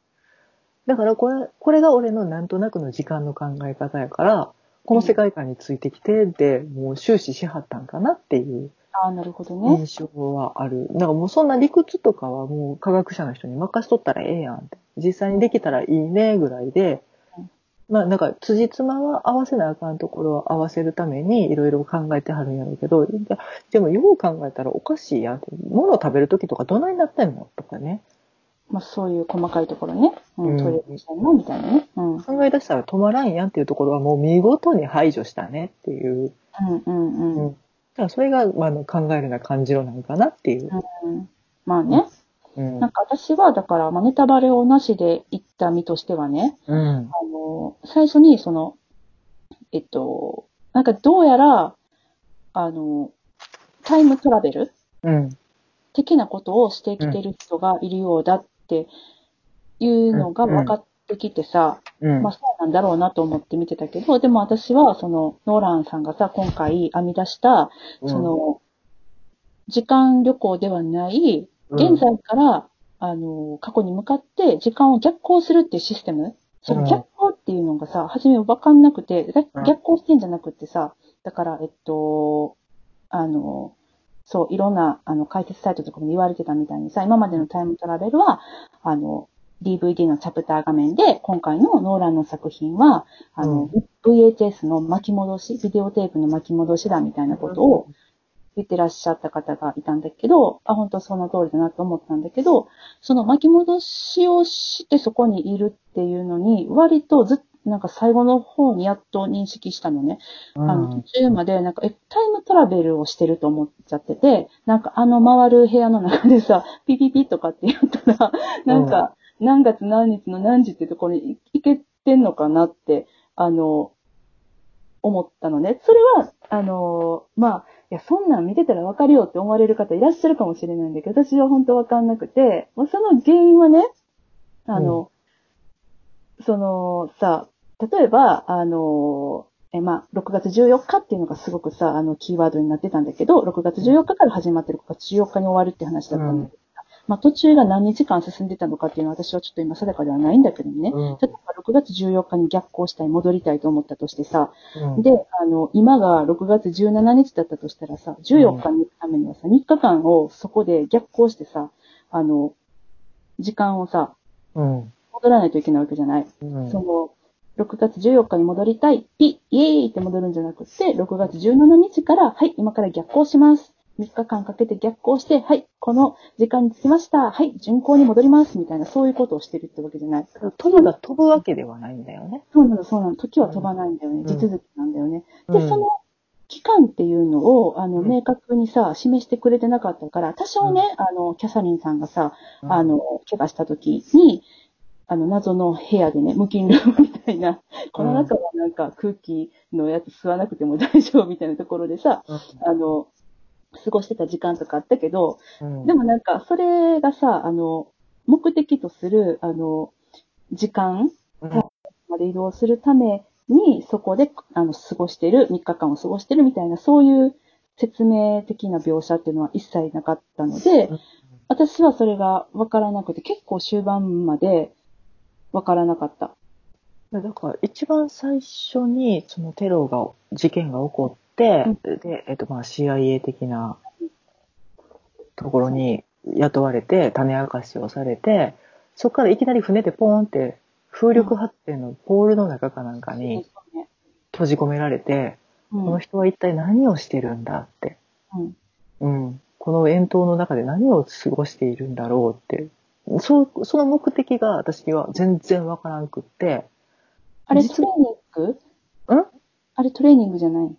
うだからこれ、これが俺のなんとなくの時間の考え方やから、この世界観についてきて、で、もう終始しはったんかなっていう。ああ、なるほどね。印象はある。だからもうそんな理屈とかはもう科学者の人に任しとったらええやんって。実際にできたらいいねぐらいでうん、まあなんか辻褄は合わせなあかんところを合わせるためにいろいろ考えてはるんやろうけど、ででもよう考えたらおかしいやんって。物を食べるときとかどないなってんのとかね。まあそういう細かいところね。ううんん、トイレにしたいな、みたいなね。うん。うん、考え出したら止まらんやんっていうところはもう見事に排除したねっていう。うん、うん。うんだからそれが、まあ、考えるな感じろなのかなっていう。うんまあね。うんなんか私は、だから、まあ、ネタバレをなしで言った身としてはね、うん。あの、最初に、その、えっと、なんかどうやら、あの、タイムトラベルうん。的なことをしてきてる人がいるようだっていうのが分かってきてさ、うん。まあそうなんだろうなと思って見てたけど、でも私は、その、ノーランさんがさ、今回編み出した、その、時間旅行ではない、現在から、あの、過去に向かって時間を逆行するっていうシステム。その逆行っていうのがさ、初め分かんなくて、逆行してんじゃなくてさ、だから、えっと、あの、そう、いろんな、あの、解説サイトとかも言われてたみたいにさ、今までのタイムトラベルは、あの、DVD のチャプター画面で、今回のノーランの作品は、あの、VHS の巻き戻し、ビデオテープの巻き戻しだみたいなことを言ってらっしゃった方がいたんだけど、あ、本当その通りだなと思ったんだけど、その巻き戻しをしてそこにいるっていうのに、割とずっなんか最後の方にやっと認識したのね。うんあの、途中まで、なんか、え、タイムトラベルをしてると思っちゃってて、なんかあの回る部屋の中でさ、ピピピとかって言ったら、なんか、何月何日の何時ってところに行けてんのかなって、あの、思ったのね。それは、あの、まあ、いや、そんなん見てたらわかるよって思われる方いらっしゃるかもしれないんだけど、私は本当わかんなくて、まあその原因はね、あの、その、さ、例えば、あの、え、まあ、6月14日っていうのがすごくさ、あの、キーワードになってたんだけど、6月14日から始まって6月14日に終わるって話だったんだけど、まあ、途中が何日間進んでたのかっていうのは私はちょっと今定かではないんだけどね。うん例えば6月14日に逆行したい、戻りたいと思ったとしてさ、うんで、あの、今が6月17日だったとしたらさ、14日に行くためにはさ、3日間をそこで逆行してさ、あの、時間をさ、うん。戻らないといけないわけじゃない。うんその、6月14日に戻りたい、ピッ、イエーイって戻るんじゃなくて、6月17日から、はい、今から逆行します。3日間かけて逆行して、はい、この時間に着きました。はい、巡行に戻ります。みたいな、そういうことをしてるってわけじゃない。鳥が飛ぶわけではないんだよね。そうなの、そうなの。時は飛ばないんだよね。ん地続きなんだよね。で、うんその期間っていうのを、あの、うん明確にさ、示してくれてなかったから、多少ね、あの、キャサリンさんがさ、あの、怪我した時に、あの、謎の部屋でね、無菌ルームみたいな、この中はなんか空気のやつ吸わなくても大丈夫みたいなところでさ、あの、過ごしてた時間とかあったけど、うん、でもなんか、それがさ、あの、目的とする、あの、時間うん、まで移動するために、そこで、あの、過ごしてる、3日間を過ごしてるみたいな、そういう説明的な描写っていうのは一切なかったので、うん。私はそれが分からなくて、結構終盤まで分からなかった。だから一番最初にそのテロが、事件が起こって、で、えっと、まあ CIA 的なところに雇われて、種明かしをされて、そこからいきなり船でポーンって風力発電のポールの中かなんかに閉じ込められて、うんこの人は一体何をしてるんだって。うんうん。この円筒の中で何を過ごしているんだろうって。そう、その目的が私には全然わからんくって。あれ実トレーニング？ん？あれトレーニングじゃない？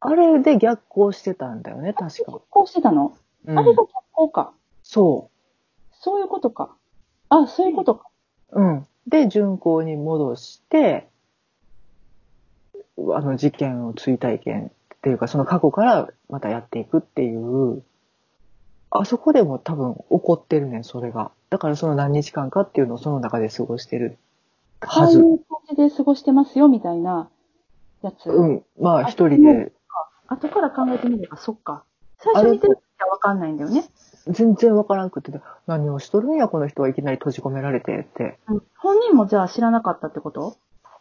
あれで逆行してたんだよね、確か。こうしてたの、うんあれが逆行か。そそういうことか。あ、そういうことか。う。うん。で、巡航に戻して、あの事件を追体験っていうか、その過去からまたやっていくっていう、あそこでも多分起こってるねん、それが。だからその何日間かっていうのをその中で過ごしてるはず。こういう感じで過ごしてますよ、みたいなやつ。うん。まああ一人で、後から考えてみれば、そっか。最初見てる時はわかんないんだよね。全然わからんくって、何をしとるんや、この人はいきなり閉じ込められてって。うん本人もじゃあ知らなかったってこと？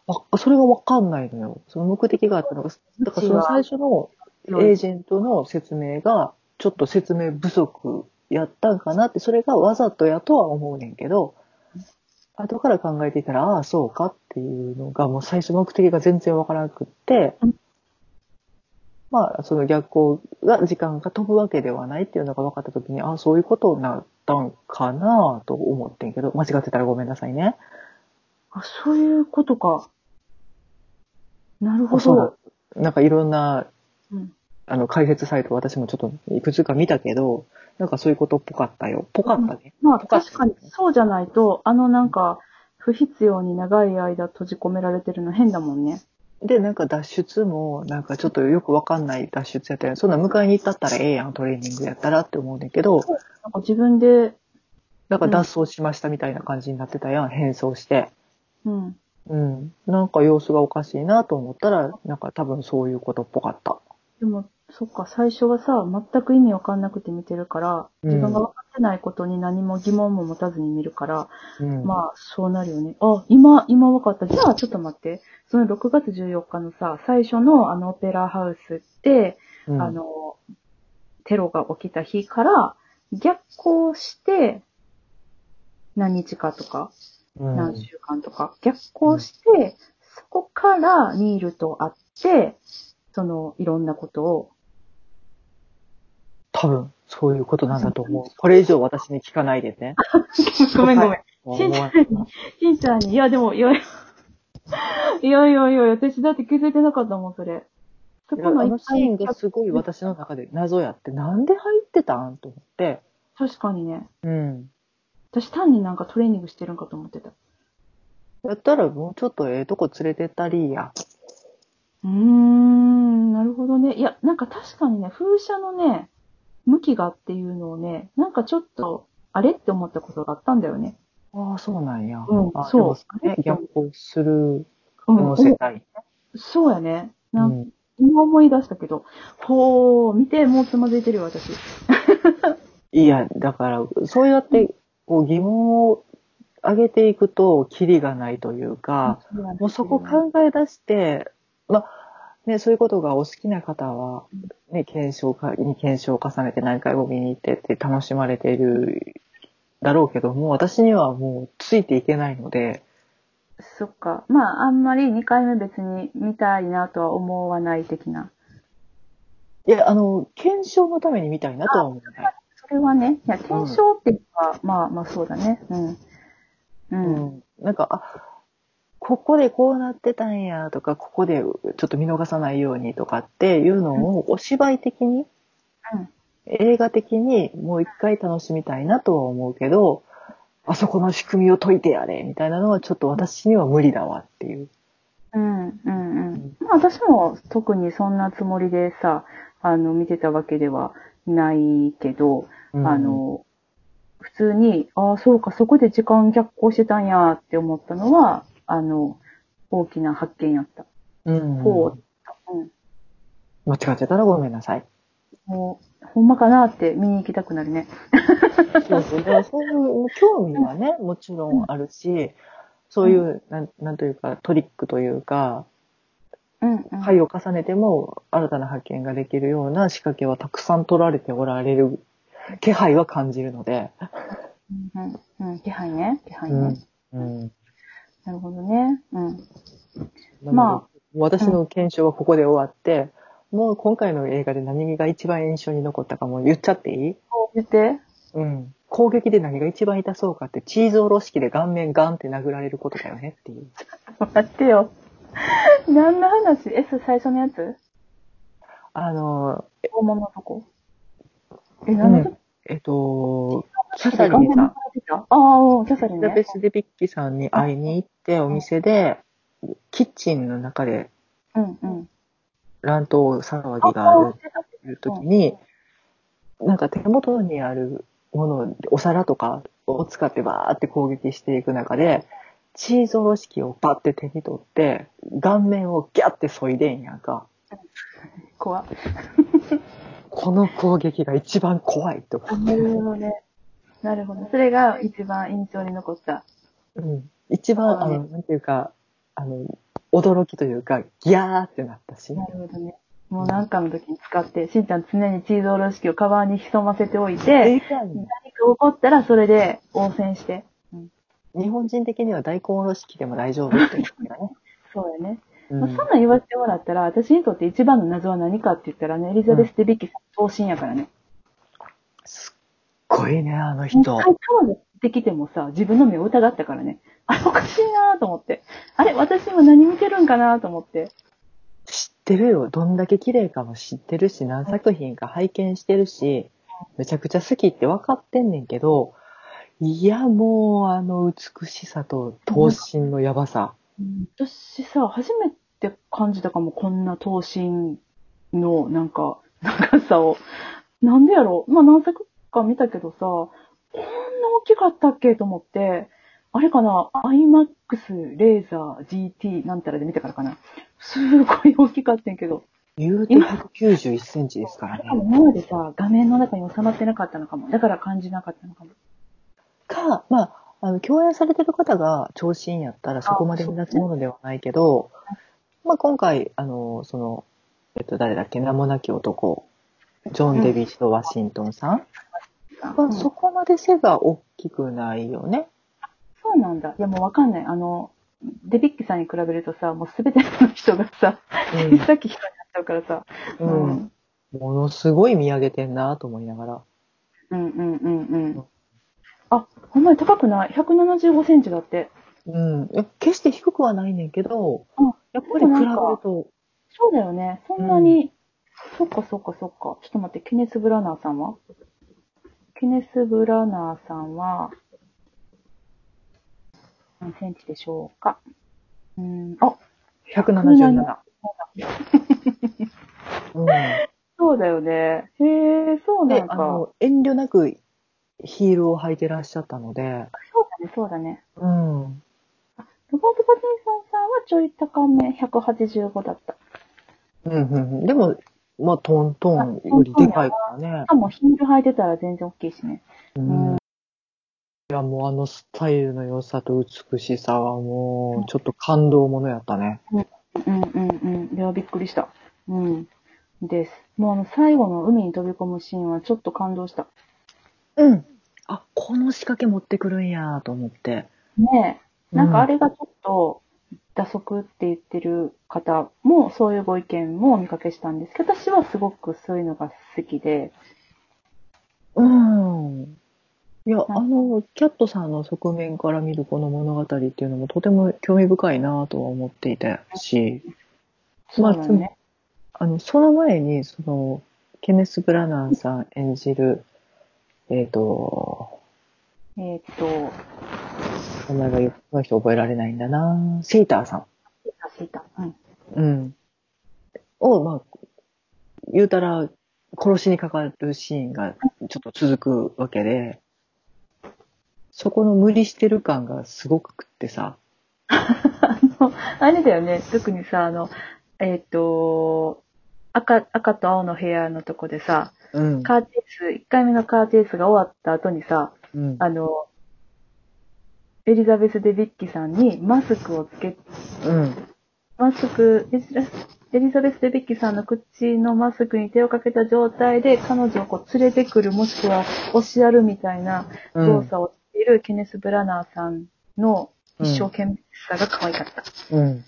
あ、それがわかんないのよ。その目的があったのが、だからその最初のエージェントの説明が、ちょっと説明不足やったんかなって、それがわざとやとは思うねんけど、後から考えていたら、ああ、そうかっていうのが、もう最初目的が全然わからなくってうん、まあ、その逆行が、時間が飛ぶわけではないっていうのが分かったときに、ああ、そういうことになったんかなと思ってんけど、間違ってたらごめんなさいね。あ、そういうことか。なるほそうど。なんかいろんなうんあの、解説サイト私もちょっといくつか見たけど、なんかそういうことっぽかったよ。ぽかったね。まあ確かにそうじゃないと、あのなんか、不必要に長い間閉じ込められてるの変だもんね。で、なんか脱出も、なんかちょっとよくわかんない脱出やったら、そんな迎えに行ったったらええやん、トレーニングやったらって思うねんけど、なんか自分で、なんか脱走しましたみたいな感じになってたやん、変装して。うん。うん。なんか様子がおかしいなと思ったら、なんか多分そういうことっぽかった。でも、そっか、最初はさ、全く意味わかんなくて見てるから、うん自分が分かってないことに何も疑問も持たずに見るから、うん。まあ、そうなるよね。あ、今、今分かった。じゃあ、ちょっと待って。その6月14日のさ、最初のあのオペラハウスって、うんあの、テロが起きた日から、逆行して、何日かとか、うん何週間とか、逆行して、そこからニールと会って、その、いろんなことを、多分、そういうことなんだと思う。これ以上私に聞かないでね。ごめんごめん。しんちゃんに、しんちゃんに、いやでも、いやいや、いやいやいや、私だって気づいてなかったもん、それ。そこの一のシーンがすごい私の中で謎やって、なんで入ってたんと思って。確かにね。うん。私単になんかトレーニングしてるんかと思ってた。やったらもうちょっとええとこ連れてったりや。うーん、なるほどね。いや、なんか確かにね、風車のね、向きがっていうのをね、なんかちょっと、あれって思ったことがあったんだよね。ああ、そうなんや。うんあそうでもね、逆行するうんこの世界。そうやね。うなんん。今思い出したけど、ほー、見て、もうつまずいてるよ、私。いや、だから、そうやって、こう疑問を上げていくと、キリがないというか、もうそこ考え出して、まあ、ね、そういうことがお好きな方は、ね、検証かに検証を重ねて何回も見に行ってって楽しまれているだろうけども、私にはもうついていけないので、そっか。まあ、あんまり2回目別に見たいなとは思わない的な。いや、あの、検証のために見たいなとは思うね。それはね、いや、検証っていうか、まあまあそうだね。うん。う。うんん。なんか、あ、ここでこうなってたんやとか、ここでちょっと見逃さないようにとかっていうのをお芝居的に、うん映画的にもう一回楽しみたいなとは思うけど、あそこの仕組みを解いてやれみたいなのはちょっと私には無理だわっていう。うん、うん、うん。まあ私も特にそんなつもりでさ、あの、見てたわけではないけど、うんあ、の、普通に、ああ、そうか、そこで時間逆行してたんやって思ったのは、あの、大きな発見やった。うん、こうん。間違ってたらごめんなさい。もう、ほんまかなって見に行きたくなるね。そうそう。だからそういう興味はね、もちろんあるし、そういう、なんなんというか、トリックというか、うんうん。回を重ねても新たな発見ができるような仕掛けはたくさん取られておられる気配は感じるので。うんうん。うん。気配ね。気配ね。うん。うん。なるほどね。うん。ままあ、私の検証はここで終わって、もう今回の映画で何が一番印象に残ったかも言っちゃっていい？言って。うん。攻撃で何が一番痛そうかって、チーズおろし器で顔面ガンって殴られることだよねっていう。待ってよ。何の話？え、それ最初のやつ？あの、大物のとこえ、何のとえっと、キキャサリンさん、ああ、うんキャサリンね。ベス・デビッキさんに会いに行って、お店で、キッチンの中でうんうん。乱闘騒ぎがあるっていう時に、なんか手元にあるもの、お皿とかを使ってバーって攻撃していく中で、チーズおろし器をパッて手に取って、顔面をギャッて削いでんやんか。怖っ。この攻撃が一番怖いとか。なるほどね。なるほど。それが一番印象に残った。うん。一番、あの、なんていうか、あの、驚きというか、ギャーってなったし。なるほどね。もう何かの時に使って、しんちゃん常にチーズおろし器をカバンに潜ませておいて、何か起こったらそれで応戦して。日本人的には大根おろし器でも大丈夫って言うんだね。そうやね。うまあ、そんなん言わせてもらったら、私にとって一番の謎は何かって言ったらね、エリザベス・デビッキさん、頭身やからね。すっごいね、あの人。一回彼女できてもさ、自分の目を疑ったからね。あれおかしいなと思って。あれ私今何見てるんかなと思って。知ってるよ。どんだけ綺麗かも知ってるし、何作品か拝見してるし、めちゃくちゃ好きって分かってんねんけど、いや、もう、あの美しさと頭身のやばさ。私さ、初めて感じたかも、こんな頭身の、なんか、長さを。なんでやろまあ何作か見たけどさ、こんな大きかったっけと思って、あれかな ?iMAX レーザー GT なんたらで見たからかなすごい大きかったんやけど。言うて191センチですからね。今までさ、画面の中に収まってなかったのかも。だから感じなかったのかも。か、まあ、あの、共演されてる方が長身やったらそこまで目立つものではないけど、まあ今回、あの、その、えっと、誰だっけ、名もなき男、ジョン・デビッド・ワシントンさんは、うんそこまで背が大きくないよね。そうなんだ。いやもうわかんない。あの、デビッキさんに比べるとさ、もうすべての人がさ、さっき人になっちゃうからさ。うん。うん。ものすごい見上げてんなと思いながら。うんうんうんうん。あ、ほんまに高くない ?175 センチだって。うん。いや決して低くはないねんけど、あ、やっぱり比べると、そうだよね。そんなに、そっかそっかそっか。ちょっと待って、ケネス・ブラナーさんは？ケネス・ブラナーさんは、何センチでしょうか？うん、あ、177。うん。そうだよね。へえ、そうなで、んか。遠慮なくヒールを履いてらっしゃったので、そうだね、そうだね。うん。ロバート・パティンソンさんはちょい高め、185だった。うんうんうん。でも、まあ、トントンよりでかいからねし。かもヒール履いてたら全然大きいしね。うん。いや、もうあのスタイルの良さと美しさはもう、ちょっと感動ものやったね。うんうんうん。いや、びっくりした。うん。です。もうあの、最後の海に飛び込むシーンはちょっと感動した。うん。あ、この仕掛け持ってくるんやと思って。ねえ。なんかあれ、れがちょっと、打足って言ってる方も、そういうご意見もお見かけしたんですけど、私はすごくそういうのが好きで、うん。いや、んあの、キャットさんの側面から見るこの物語っていうのもとても興味深いなとは思っていたし、まあ。あの、その前に、その、ケネス・ブラナーさん演じる、えっ、と、えーっと、名前がよこの人覚えられないんだなセイターさん。シータ。うん。うん。を、まあ、言うたら、殺しにかかるシーンがちょっと続くわけで、そこの無理してる感がすごくってさ、あの、あれだよね、特にさ、あの、えーっと、赤、赤と青の部屋のとこでさ、うん。カーテース、1回目のカーテースが終わった後にさ、うん。あの、エリザベス・デビッキさんにマスクをつけうん。マスク、エリザエリザベス・デビッキさんの口のマスクに手をかけた状態で彼女をこう連れてくる、もしくは押しやるみたいな動作をしているケネス・ブラナーさんの一生懸命さが可愛かった。うん。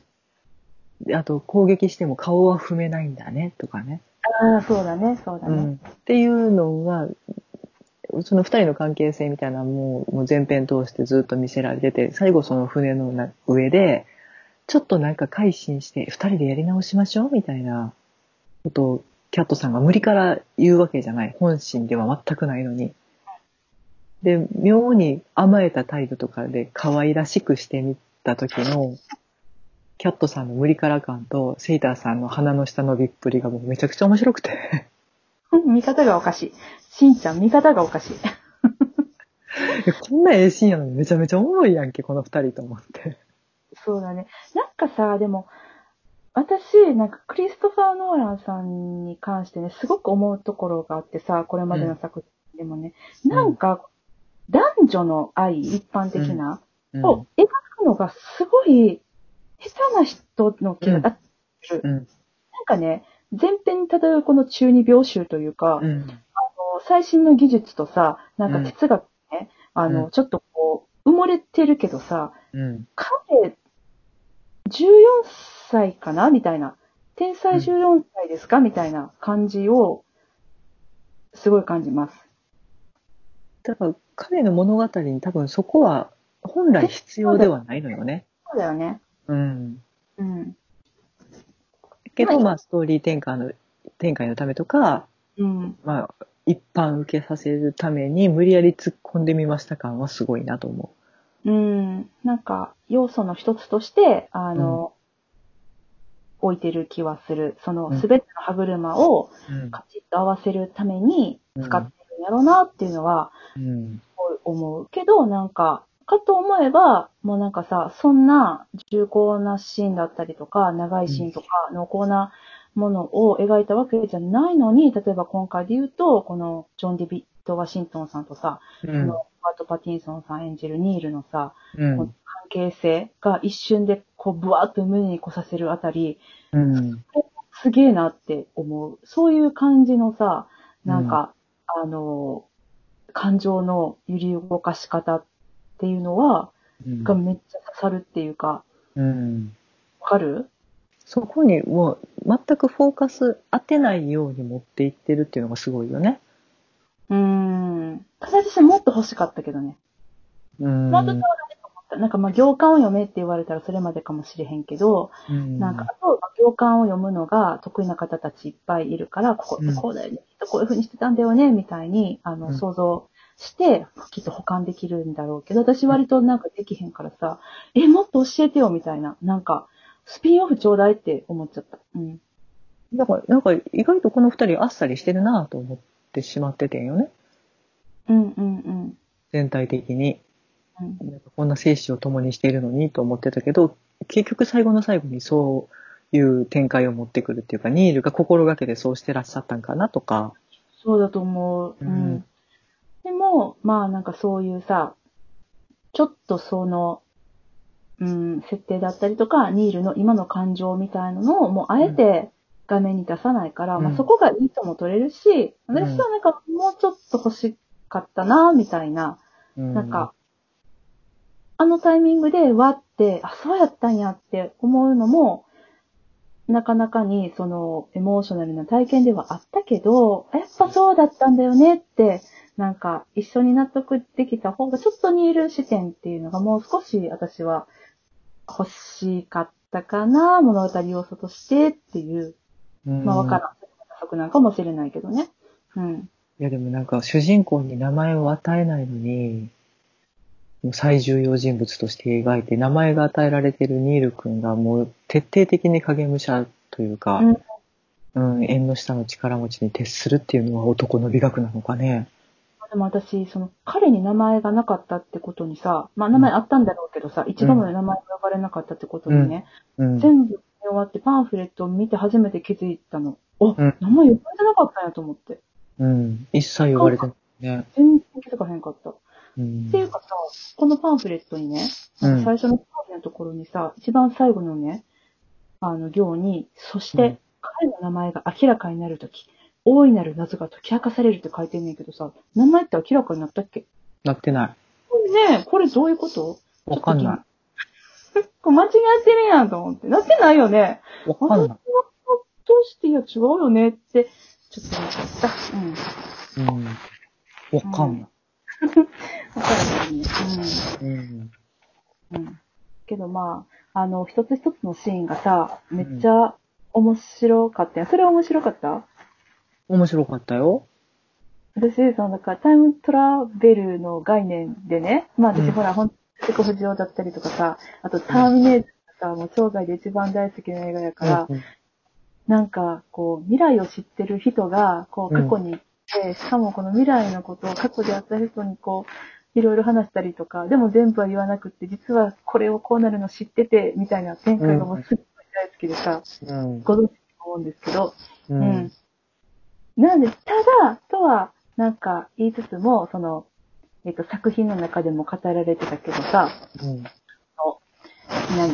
であと、攻撃しても顔は踏めないんだね、とかね。ああ、そうだね、そうだね。うん。っていうのは、その二人の関係性みたいなもうもう前編通してずっと見せられてて、最後その船のな上で、ちょっとなんか改心して、二人でやり直しましょうみたいなことを、キャットさんが無理から言うわけじゃない。本心では全くないのに。で、妙に甘えた態度とかで可愛らしくしてみた時の、キャットさんの無理から感と、セイターさんの鼻の下伸びっぷりがもうめちゃくちゃ面白くて。見方がおかしい。しんちゃん、見方がおかしい。え こんなええシーンやのにめちゃめちゃおもろいやんけ、この二人と思って。そうだね。なんかさ、でも、私、なんかクリストファー・ノーランさんに関してね、すごく思うところがあってさ、これまでの作品でもね、んなんか、男女の愛、一般的な、うんを描くのがすごい下手な人の気がする。うん。なんかね、前編に漂うこの中二病臭というか、うん。あの最新の技術とさ、なんか哲学ね、あの、うんちょっとこう、埋もれてるけどさ、うん。彼、14歳かなみたいな。天才14歳ですかみたいな感じを、すごい感じます。だから彼の物語に多分そこは本来必要ではないのよね。そうだよね。うん。うん。けど、はいまあ、ストーリー展開の、展開のためとか、うん。まあ、一般受けさせるために無理やり突っ込んでみました感はすごいなと思うん。なんか、要素の一つとして、あの、置いてる気はする。その、うんすべての歯車をう。うん。カチッと合わせるために使ってるんやろうなっていうのは、うん。思うけど、なんか、かと思えば、もうなんかさ、そんな重厚なシーンだったりとか、長いシーンとか、濃厚なものを描いたわけじゃないのに、例えば今回で言うと、このジョン・ディビッド・ワシントンさんとさ、うん。このバート・パティンソンさん演じるニールのさ、うんこの関係性が一瞬でこう、ブワーッと胸にこさせるあたり、うん。すげえなって思う。そういう感じのさ、なんか、あの、感情の揺り動かし方っていうのは、うんがめっちゃ刺さるっていうか、うん。わかる？そこにもう全くフォーカス当てないように持っていってるっていうのがすごいよね。うーん。ただ私もっと欲しかったけどね。うん。もっとちょうと思った。なんかまあ行間を読めって言われたらそれまでかもしれへんけど、うんなんか、あと、行間を読むのが得意な方たちいっぱいいるから、ここうんってこうだよね、きっとこういう風にしてたんだよね、みたいに、あの、うん想像して、きっと保管できるんだろうけど、私割となんかできへんからさ、え、もっと教えてよ、みたいな。なんか、スピンオフちょうだいって思っちゃった。うん。だから、なんか意外とこの二人あっさりしてるなと思ってしまっててんよね。うんうんうん。全体的に。うんなんかこんな生死を共にしているのにと思ってたけど、結局最後の最後にそういう展開を持ってくるっていうか、ニールが心がけてそうしてらっしゃったんかなとか。そうだと思う。うん。うんでも、まあなんかそういうさ、ちょっとその、うん、設定だったりとか、ニールの今の感情みたいなのをもうあえて画面に出さないから、うん。まあそこがいいとも取れるし、うん私はなんかもうちょっと欲しかったな、みたいな、うん。なんか、あのタイミングでわって、あ、そうやったんやって思うのも、なかなかにそのエモーショナルな体験ではあったけど、あやっぱそうだったんだよねって、なんか一緒に納得できた方がちょっと似る視点っていうのがもう少し私は欲しかったかな、物語要素としてっていう。うんまあわからん。作なんかもしれないけどね。うん。いやでもなんか主人公に名前を与えないのに、最重要人物として描いて名前が与えられてるニール君がもう徹底的に影武者というか、うん、縁の下の力持ちに徹するっていうのは男の美学なのかね。でも私、その、彼に名前がなかったってことにさ、まあ名前あったんだろうけどさ、一度も名前が呼ばれなかったってことにね、うん。全部見終わってパンフレットを見て初めて気づいたの。お、うん名前呼ばれてなかったんやと思って。うん。一切呼ばれてないね。全然気づかへんかった。うんっていうかさ、このパンフレットにね、うん最初のパンフのところにさ、一番最後のね、あの、行に、そして、うん彼の名前が明らかになるとき、大いなる謎が解き明かされるって書いてんねんけどさ、名前って明らかになったっけ？なってない。これね、これどういうこと？わかんなこれ間違ってるやんと思って。なってないよね。い。わかんない。どうしていや違うよねって、ちょっと思った。うん。うん。わかんない。わかるよね。うん。うん。うん。けどまあ、あの、一つ一つのシーンがさ、めっちゃ面白かったやん。それ面白かった？面白かったよ。私、その、なんか、タイムトラベルの概念でね、まあ私、うんほら、ほんと、セコ不二雄だったりとかさ、あと、ターミネーターさ、もう生涯で一番大好きな映画やから、うんなんか、こう、未来を知ってる人が、こう、過去に行って、しかもこの未来のことを過去であった人にこう、いろいろ話したりとか、でも全部は言わなくって、実はこれをこうなるの知ってて、みたいな展開がもうすっごい大好きでさ、うん。ご存知だと思うんですけど、ううんん。なんで、ただ、とは、なんか言いつつも、その、えっと、作品の中でも語られてたけどさ、うん。何？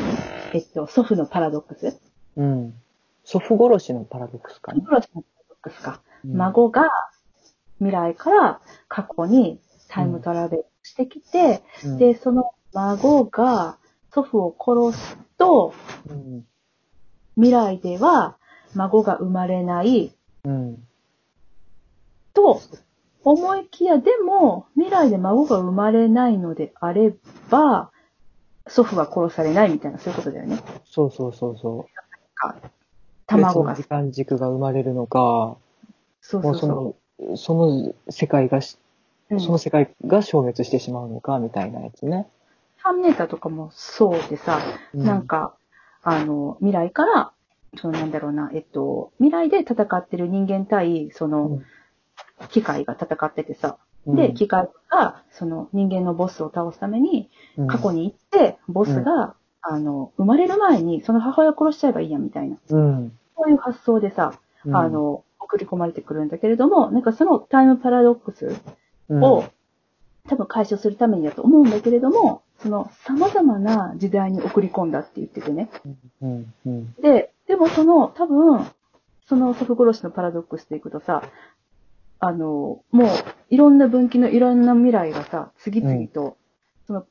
えっと、祖父のパラドックス？うん。祖父殺しのパラドックスかな。祖父のパラドックスか。うん孫が未来から過去にタイムトラベルしてきて、うんで、その孫が祖父を殺すと、うん。未来では孫が生まれないうん。と思いきや、でも未来で孫が生まれないのであれば、祖父は殺されないみたいな、そういうことだよね。そうそうそうそう。卵が。時間軸が生まれるのか、そうそうそもうその、その世界がその世界が消滅してしまうのか、みたいなやつね。ターミネーターとかもそうでさ、うん。なんか、あの、未来から、そのなんだろうな、えっと、未来で戦ってる人間対、その、機械が戦っててさ、うん。で、機械が、その人間のボスを倒すために、うん。過去に行って、ボスが、あの、生まれる前に、その母親殺しちゃえばいいや、みたいな。うん。そういう発想でさ、うん。あ、の、送り込まれてくるんだけれども、なんかそのタイムパラドックスうんを、多分解消するためにだと思うんだけれども、その様々な時代に送り込んだって言っててね。うん。うん。で、でもその、多分、その祖父殺しのパラドックスでいくとさ、あの、もう、いろんな分岐のいろんな未来がさ、次々と、その、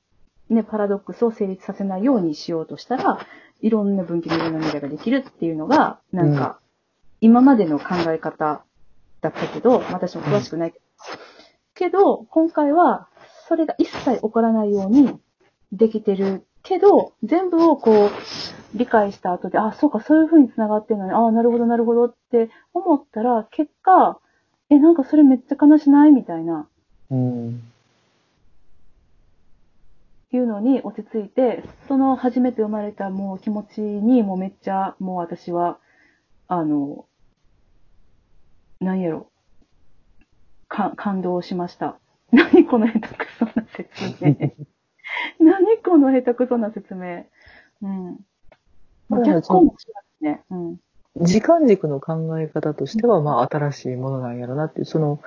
ね、パラドックスを成立させないようにしようとしたら、いろんな分岐のいろんな未来ができるっていうのが、なんか、今までの考え方だったけど、私も詳しくないけど、けど、今回は、それが一切起こらないようにできてるけど、全部をこう、理解した後で、あ、そうか、そういう風に繋がってるのに、あなるほど、なるほどって思ったら、結果、え、なんかそれめっちゃ悲しない？みたいな、うん。いうのに落ち着いて、その初めて生まれたもう気持ちにもうめっちゃ、もう私は、あの、なんやろ、か、感動しました。何この下手くそな説明。何この下手くそな説明。うん。まあ逆行もしますね。うん。時間軸の考え方としては、まあ、新しいものなんやろなっていう、その、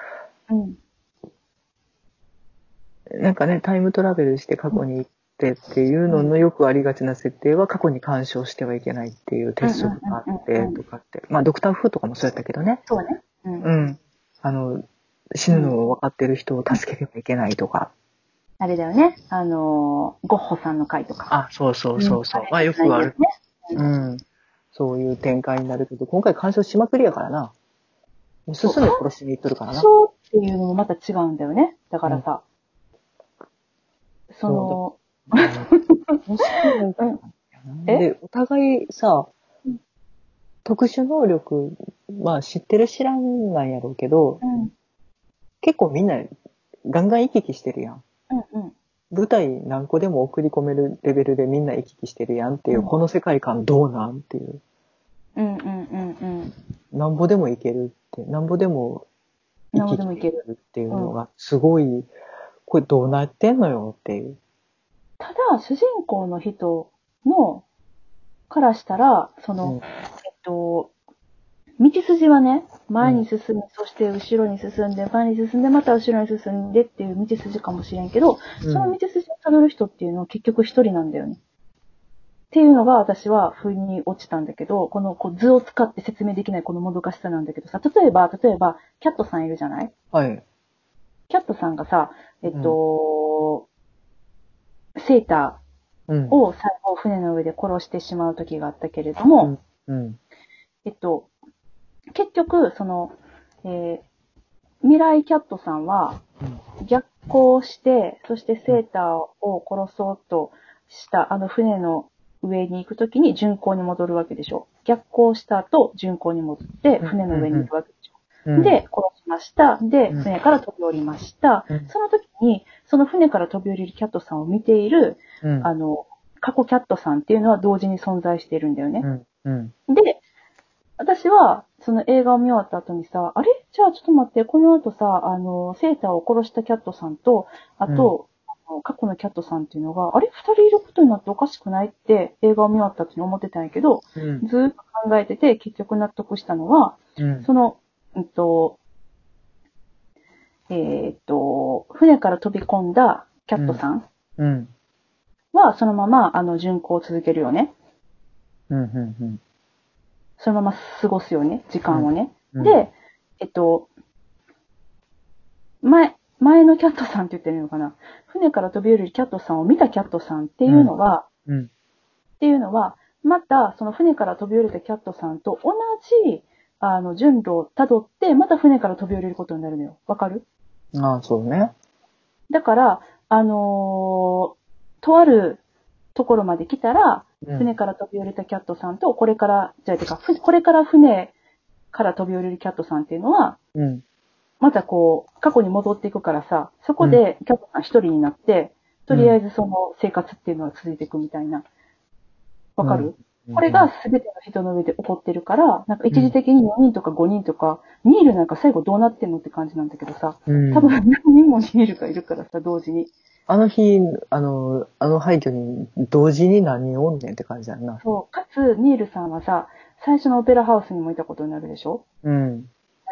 うん。なんかね、タイムトラベルして過去に行ってっていうののよくありがちな設定は、過去に干渉してはいけないっていう鉄則があってとかって、まあ、ドクターフーとかもそうやったけどね。そうね。うん。うん。あの、死ぬのを分かってる人を助けてはいけないとか。あれだよね。あのー、ゴッホさんの回とか。あ、そうそうそうそう。まあ、よくある。ね。うん。そういう展開になるけど、今回干渉しまくりやからな。もう進んで殺しに行っとるからな。そうっていうのもまた違うんだよね。だからさ、その、面白いんだよなえ？で、お互いさうん、特殊能力、まあ知ってる知らんなんやろうけど、うん、結構みんなガンガン行き来してるやん。うん、うん。舞台何個でも送り込めるレベルでみんな行き来してるやんっていう、うんこの世界観どうなんっていう。うん、うん、うん、うん。なんぼでも行けるって、なんぼでも何ぼでもいける。っていうのがすごい、これどうなってんのよっていう。ただ、主人公の人の、からしたら、その、うんえっと、道筋はね、前に進み、そして後ろに進んで、前に進んで、また後ろに進んでっていう道筋かもしれんけど、その道筋を辿る人っていうのは結局一人なんだよね。っっていうのが私は腑に落ちたんだけど、このこう図を使って説明できないこのもどかしさなんだけどさ、例えば、例えば、キャットさんいるじゃない？はい。キャットさんがさ、えっと、セータうんー。を最後船の上で殺してしまう時があったけれども、うん。えっと、結局、その、えー未来キャットさんは逆行して、そしてセーターを殺そうとしたあの船の上に行くときに巡航に戻るわけでしょ。逆行した後、巡航に戻って船の上に行くわけでしょ。うん、で、殺しました。で、うん船から飛び降りました。うんその時に、その船から飛び降りるキャットさんを見ている、うん、あの、過去キャットさんっていうのは同時に存在しているんだよね。で、私は、その映画を見終わった後にさ、あれ？じゃあちょっと待って、この後さ、あの、セーターを殺したキャットさんと、あと、あの過去のキャットさんっていうのが、あれ？二人いることになっておかしくない？って映画を見終わった後に思ってたんやけど、うん、ずーっと考えてて結局納得したのは、うん。その、うんと、えーっと、船から飛び込んだキャットさんうん、は、そのまま、あの、巡航を続けるよね。うん、うん。そのまま過ごすよね、時間をね。うん、で、えっと、前、前のキャットさんって言ってるのかな。船から飛び降りるキャットさんを見たキャットさんっていうのは、うん、っていうのは、また、その船から飛び降りたキャットさんと同じ、あの、順路を辿って、また船から飛び降りることになるのよ。わかる？ああ、そうね。だから、あのーとあるところまで来たら、うん船から飛び降りたキャットさんと、これから、じゃあ、てか、ふこれから船から飛び降りるキャットさんっていうのは、うん、またこう、過去に戻っていくからさ、そこでキャットさん一人になって、とりあえずその生活っていうのは続いていくみたいな。わかる、これが全ての人の上で起こってるから、なんか一時的に4人とか5人とか、ニールなんか最後どうなってんのって感じなんだけどさ、うん、多分何人もニールがいるからさ、同時に。あの日、あの、あの廃墟に同時に何人おんねんって感じやんな。そう。かつ、ニールさんはさ、最初のオペラハウスにもいたことになるでしょ？うん。同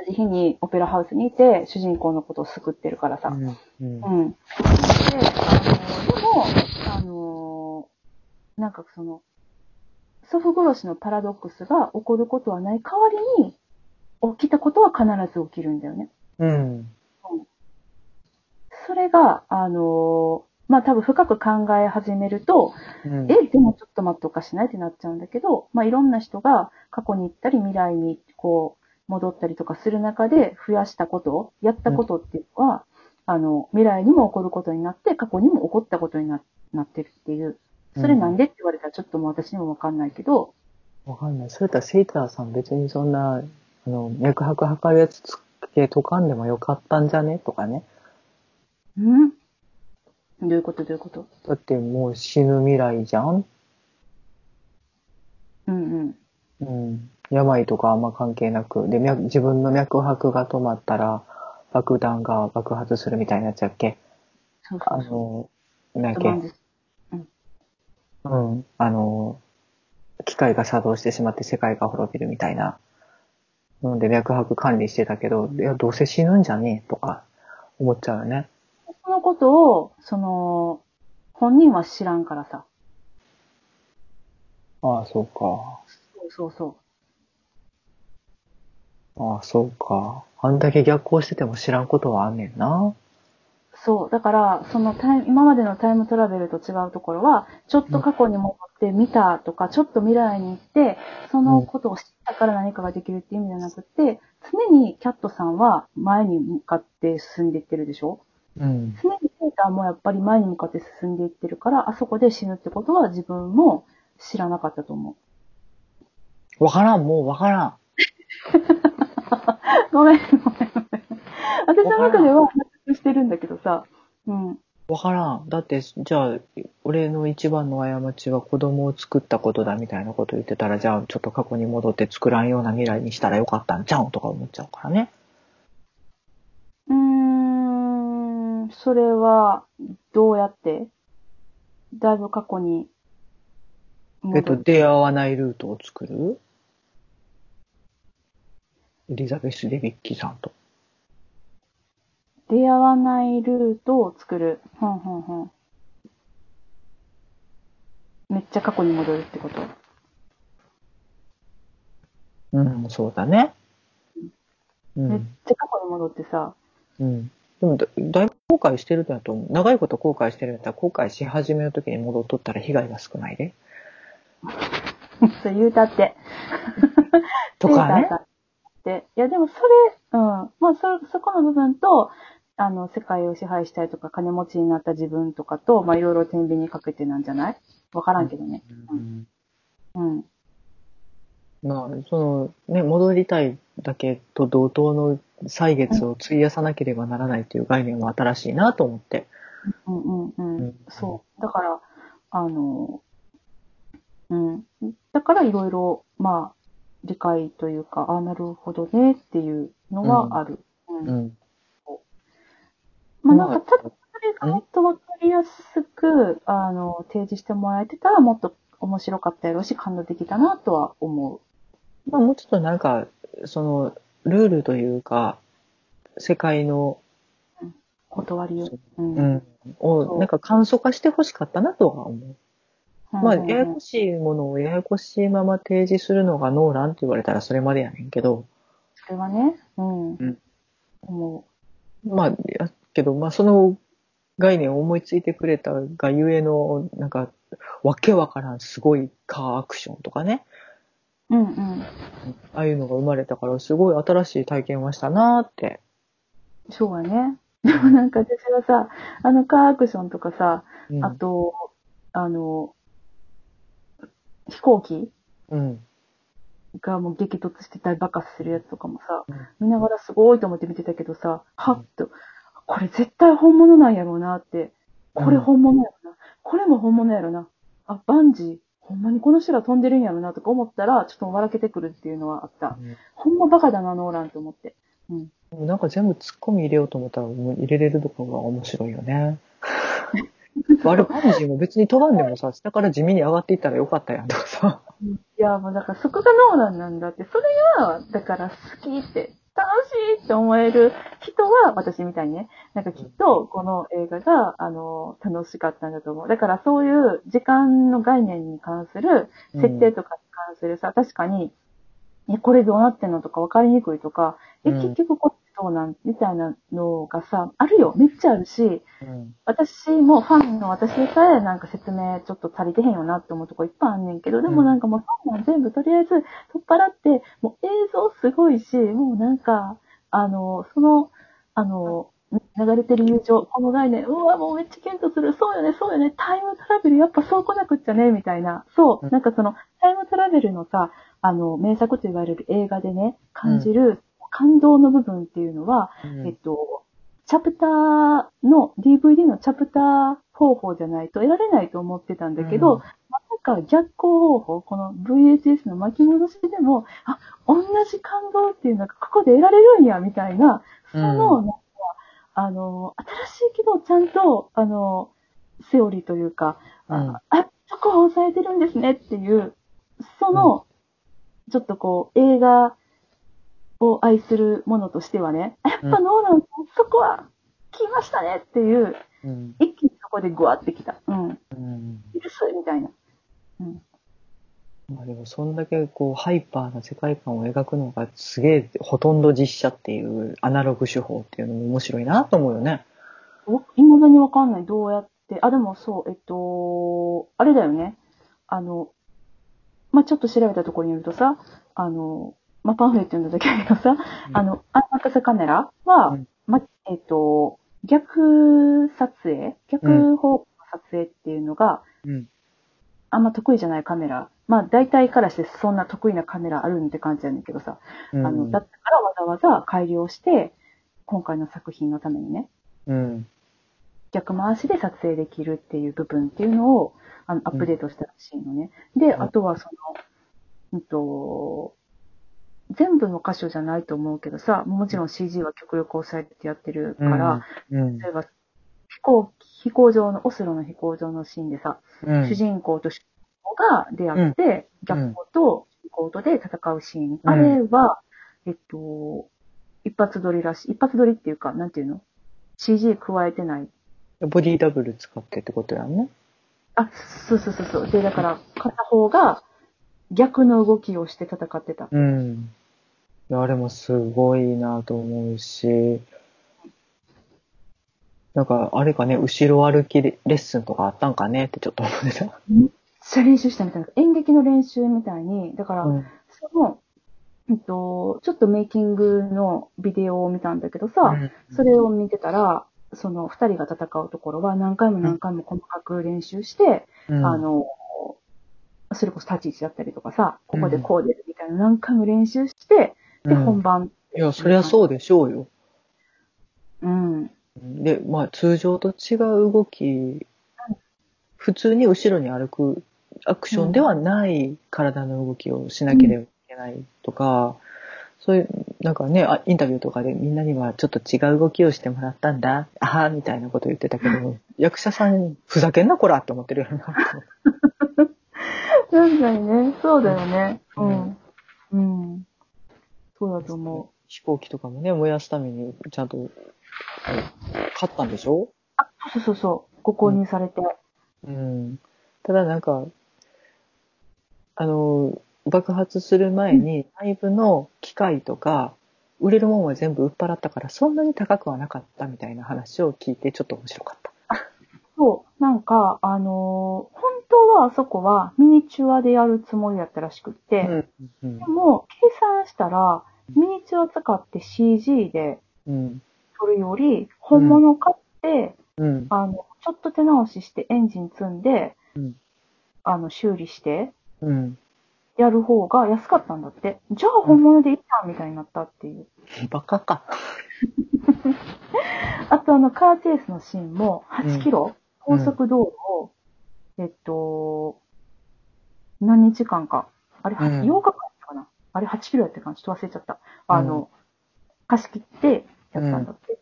じ日にオペラハウスにいて、主人公のことを救ってるからさ。うん。うんうん。で、あの、でも、あの、なんかその、祖父殺しのパラドックスが起こることはない代わりに、起きたことは必ず起きるんだよね。うん。それが、あの、まあ多分深く考え始めると、うん。え、でもちょっと待っておかしないってなっちゃうんだけど、まあいろんな人が過去に行ったり未来にこう戻ったりとかする中で増やしたこと、やったことっていうのは、あの、未来にも起こることになって、過去にも起こったことにななってるっていう。それなんでって言われたらちょっともう私にもわかんないけど、わかんない。それとはセイターさん別にそんな、あの、脈拍測るやつつけとかんでもよかったんじゃねとかね。んどういうこと？どういうこと？だってもう死ぬ未来じゃん？うんうん。うん。病とかあんま関係なく。で、脈自分の脈拍が止まったら、爆弾が爆発するみたいなやつやっけ？そうあそう。の、なんやっけ？ドバンですうん。あの、機械が作動してしまって世界が滅びるみたいな。ので脈拍管理してたけど、いや、どうせ死ぬんじゃねえとか思っちゃうよね。そのことを、その、本人は知らんからさ。ああ、そうか。そうそうそう。ああ、そうか。あんだけ逆行してても知らんことはあんねんな。そう。だから、そのタイ今までのタイムトラベルと違うところは、ちょっと過去に戻って見たとか、ちょっと未来に行って、そのことを知ったから何かができるっていう意味じゃなくて、常にキャットさんは前に向かって進んでいってるでしょ？うん。常にペーターもやっぱり前に向かって進んでいってるから、あそこで死ぬってことは自分も知らなかったと思わからん、もうわからん。う。ごめん、ごめん、ごめん。私の中では納得してるんだけどさ、うん。わからん。だって、じゃあ、俺の一番の過ちは子供を作ったことだみたいなこと言ってたら、じゃあちょっと過去に戻って作らんような未来にしたらよかったんちゃうんとか思っちゃうからね。うーん、それは、どうやってだいぶ過去に戻えっと、出会わないルートを作る？エリザベス・デビッキさんと。出会わないルートを作る。ふんふんふん。めっっちゃ過去に戻るってこと？うん、そうだね。うめっん。ちゃ過去に戻ってさ、うん。でもだ、だいぶ後悔してるんだと思う。長いこと後悔してるんだったら、後悔し始めるときに戻っとったら被害が少ないで。そう言うたって。とかねって。いや、でもそれ、うん。まあ、そ、そこの部分と、あの、世界を支配したいとか、金持ちになった自分とかと、まあ、いろいろ天秤にかけてなんじゃない？わからんけどね。うんうん。まあ、その、ね、戻りたいだけと同等の歳月を費やさなければならないという概念は新しいなと思って。うんうんうん。うんそう。だから、あの、うん。だからいろいろ、まあ、理解というか、ああ、なるほどねっていうのはある。うん。うん。まあなんか、ただそれがもっとわかりやすく、あの、提示してもらえてたらもっと面白かったやろうし、感動できたなとは思う。まあ、もうちょっとなんか、その、ルールというか、世界の、断りを。うん。うん、を、なんか簡素化してほしかったなとは思う。まあ、うんややこしいものをややこしいまま提示するのがノーランって言われたらそれまでやねんけど、それはね、うん。うん思まあ、やけど、まあ、その概念を思いついてくれたがゆえの、なんか、わけわからんすごいカーアクションとかね、う。うんうん。ああいうのが生まれたから、すごい新しい体験はしたなーって。そうやね。でもなんか私はさ、あのカーアクションとかさ、うんあと、あの、飛行機うん。がもう激突して大爆発するやつとかもさ、うん見ながらすごいと思って見てたけどさ、はっと、これ絶対本物なんやろうなって、これ本物やろな、これも本物やろな、あ、バンジー、ほんまにこの人ら飛んでるんやろなとか思ったら、ちょっと笑けてくるっていうのはあった。ほんまバカだな、ノーランと思って。うん。なんか全部突っ込み入れようと思ったらもう入れれるとこが面白いよね。あれ、バンジーも別に飛ばんでもさ、下から地味に上がっていったらよかったやんとかさ。いや、もうだからそこがノーランなんだって、それが、だから好きって、楽しいって思える人は、私みたいにね、なんかきっとこの映画が、あの、楽しかったんだと思う。だからそういう時間の概念に関する、設定とかに関するさ、確かに、え、これどうなってんのとか分かりにくいとか、え、うん結局こっちどうなんみたいなのがさ、あるよ。めっちゃあるし、うん。私もファンの私でさえなんか説明ちょっと足りてへんよなって思うとこいっぱいあんねんけど、でもなんかもうそんなん全部とりあえず取っ払って、もう映像すごいし、もうなんか、あの、その、あの、流れてる友情、この概念、うわ、もうめっちゃキュンとする、そうよね、そうよね、タイムトラベルやっぱそう来なくっちゃね、みたいな。そうう、んなんかその、タイムトラベルのさ、あの、名作と言われる映画でね、感じる感動の部分っていうのは、えっと、チャプターの、DVD のチャプター方法じゃないと得られないと思ってたんだけど、うん。まさか逆光方法、この VHS の巻き戻しでも、あ、同じ感動っていうのがここで得られるんや、みたいな、その、うん。なんか、あの、新しいけど、ちゃんと、あの、セオリーというか、うん。あ、あそこは抑えてるんですねっていう、その、ちょっとこう、映画を愛するものとしてはね、やっぱノーランさん、そこは来ましたねっていう、うん。一気にそこでグワってきた。うん。うん。許すみたいな。うん。まあでも、そんだけこう、ハイパーな世界観を描くのがすげえ、ほとんど実写っていうアナログ手法っていうのも面白いなと思うよね。いまだにわかんない。どうやって？あ、でもそう、えっと、あれだよね。あの、まあ、ちょっと調べたところによるとさ、あの、まあ、パンフレット読んだだけだけどさ、うんあの、アンマカセカメラは、うんま、えっと、逆撮影逆方向の撮影っていうのが、うん。あんま得意じゃないカメラ。まあ、大体からしてそんな得意なカメラあるんって感じなんだけどさ、うん。あの、だったからわざわざ改良して、今回の作品のためにね、うん。逆回しで撮影できるっていう部分っていうのを、あの、アップデートしたらしいのね。で、うんあとはその、うんと、全部の箇所じゃないと思うけどさ、もちろん CG は極力抑えてやってるから、うん。例えば、飛行、飛行場の、オスロの飛行場のシーンでさ、うん。主人公と主人公が出会って、逆光と主人公とで戦うシーン。あれは、えっと、一発撮りらしい。一発撮りっていうか、なんていうの ?CG 加えてない。ボディダブル使ってってことやんね。あ、そうそうそうそう。で、だから、片方が逆の動きをして戦ってた。うん。あれもすごいなと思うし、なんか、あれかね、後ろ歩きレッスンとかあったんかね？ってちょっと思ってた。めっちゃ練習したみたいな。演劇の練習みたいに、だから、うんその、えっと、ちょっとメイキングのビデオを見たんだけどさ、それを見てたら、その二人が戦うところは何回も何回も細かく練習して、うんあの、それこそ立ち位置だったりとかさ、ここでこう出るみたいな何回も練習して、で、うん本番。いや、そりゃそうでしょうよ。うん。で、まあ、通常と違う動き、普通に後ろに歩くアクションではない体の動きをしなければいけないとか、そういう、なんかね、あインタビューとかでみんなにはちょっと違う動きをしてもらったんだ、ああ、みたいなこと言ってたけど、役者さん、ふざけんなこらって思ってるよな。確かにね、そうだよね。ううんん。うん。そうだと思飛行機とかもね、燃やすためにちゃんと、買ったんでしょ？う。そうそうそう。ご購入されて。うん。ただなんか、あの、爆発する前に内部の機械とか、売れるもんは全部売っ払ったから、そんなに高くはなかったみたいな話を聞いて、ちょっと面白かった。そう。なんか、あのー本当はあそこはミニチュアでやるつもりだったらしくって、うん。でも、計算したら、ミニチュア使って CG でうん。撮るより、本物買って、うん。あの、ちょっと手直ししてエンジン積んで、うんあの、修理して、うん。やる方が安かったんだって。じゃあ本物でいいやんみたいになったっていう。バカか。あとあの、カーチェイスのシーンも8キロ、うん高速道路を、えっと、何日間か。あれ、うん8日間かな？あれ8キロやったかな？ちょっと忘れちゃった。あの、貸し切ってやったんだって。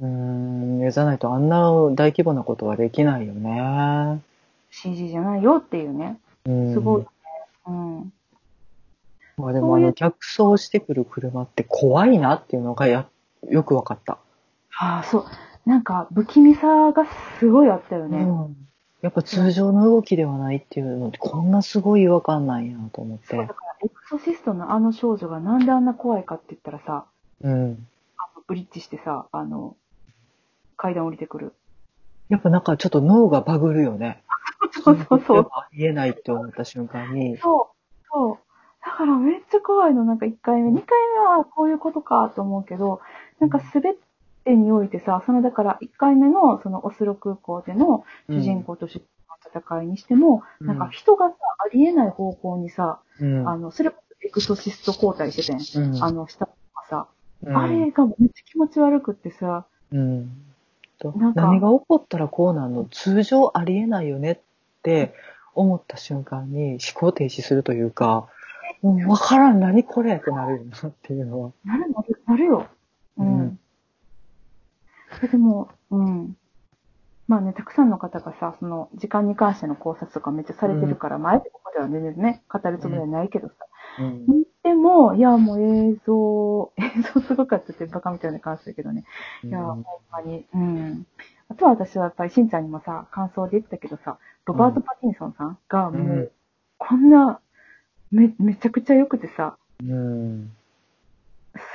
うーん。じゃないとあんな大規模なことはできないよね。CG じゃないよっていうね。うん。すごい。うん。まあでもあの、逆走してくる車って怖いなっていうのがや、よくわかった。ああ、そう。なんか、不気味さがすごいあったよね。うん。やっぱ通常の動きではないっていうのってこんなすごい違和感なんやと思ってだ。から、エクソシストのあの少女がなんであんな怖いかって言ったらさ、うん。あのブリッジしてさ、あの、階段降りてくる。やっぱなんかちょっと脳がバグるよね。そうそうそうありえないって思った瞬間に。そう、そう。だからめっちゃ怖いの、なんか1回目。2回目はこういうことかと思うけど、なんかすべてにおいてさ、そのだから1回目のそのオスロ空港での主人公と主人公の戦いにしても、うんなんか人がさ、ありえない方向にさ、うん。あの、それこそエクソシスト交代しててん。うんあの、したとかさ、うんあれがめっちゃ気持ち悪くってさ、うん。となんか何が起こったらこうなんの？通常ありえないよねって思った瞬間に思考停止するというか、もうわからん、何これってなるよなっていうのは。なるなる、なるよ。うん。でも、うん。まあね、たくさんの方がさ、その、時間に関しての考察とかめっちゃされてるから、前でここでは全然ね、語るつもりはないけどさ。うん。でも、いや、もう映像、映像すごかったってバカみたいな感じだけどね。いや、ほんまに、うん。あとは私はやっぱりしんちゃんにもさ、感想で言ってたけどさ、ロバート・パティンソンさんがもう、こんな、め、めちゃくちゃ良くてさ、うん。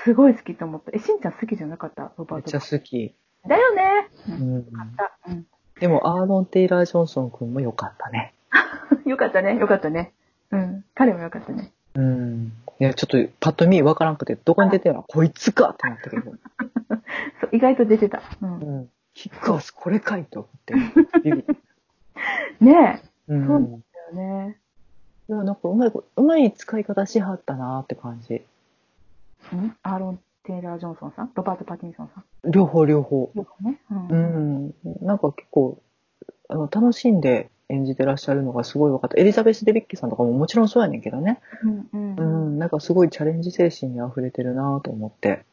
すごい好きと思った。え、しんちゃん好きじゃなかった？ロバートめっちゃ好き。だよね。う。うんん。よかった。うん。でも、アーロン・テイラー・ジョンソン君も良かったね。よかったね。よかったね。うん。彼もよかったね。うん。いや、ちょっと、パッと見わからんくて、どこに出てるの？こいつかってなったけど。そう、意外と出てた。うん。うん。ヒックアス、これかいと思って。ねうえ。そうなんだよね。いや、なんかうまいこ、うまい使い方しはったなって感じ。うん？アーロン・テイラー・ジョンソンさん？ロバート・パティンソンさん？両方両方。よくね。うん。うん。なんか結構、あの、楽しんで演じてらっしゃるのがすごい分かった。エリザベス・デビッキーさんとかももちろんそうやねんけどね。うん。う。ん。なんかすごいチャレンジ精神に溢れてるなと思って。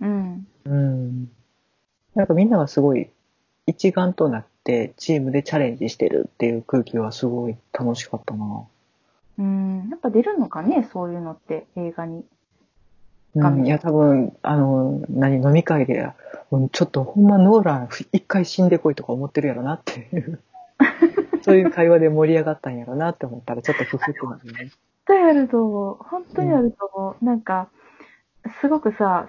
うん。うん。なんかみんながすごい一丸となってチームでチャレンジしてるっていう空気はすごい楽しかったな。うん。やっぱ出るのかね、そういうのって映画に。多分、あの、何、飲み会で、うんちょっとほんまノーラン一回死んでこいとか思ってるやろなっていう。そういう会話で盛り上がったんやろなって思ったら、ちょっとふふってなるね。絶対あると思う。本当にあると思う。なんか、すごくさ、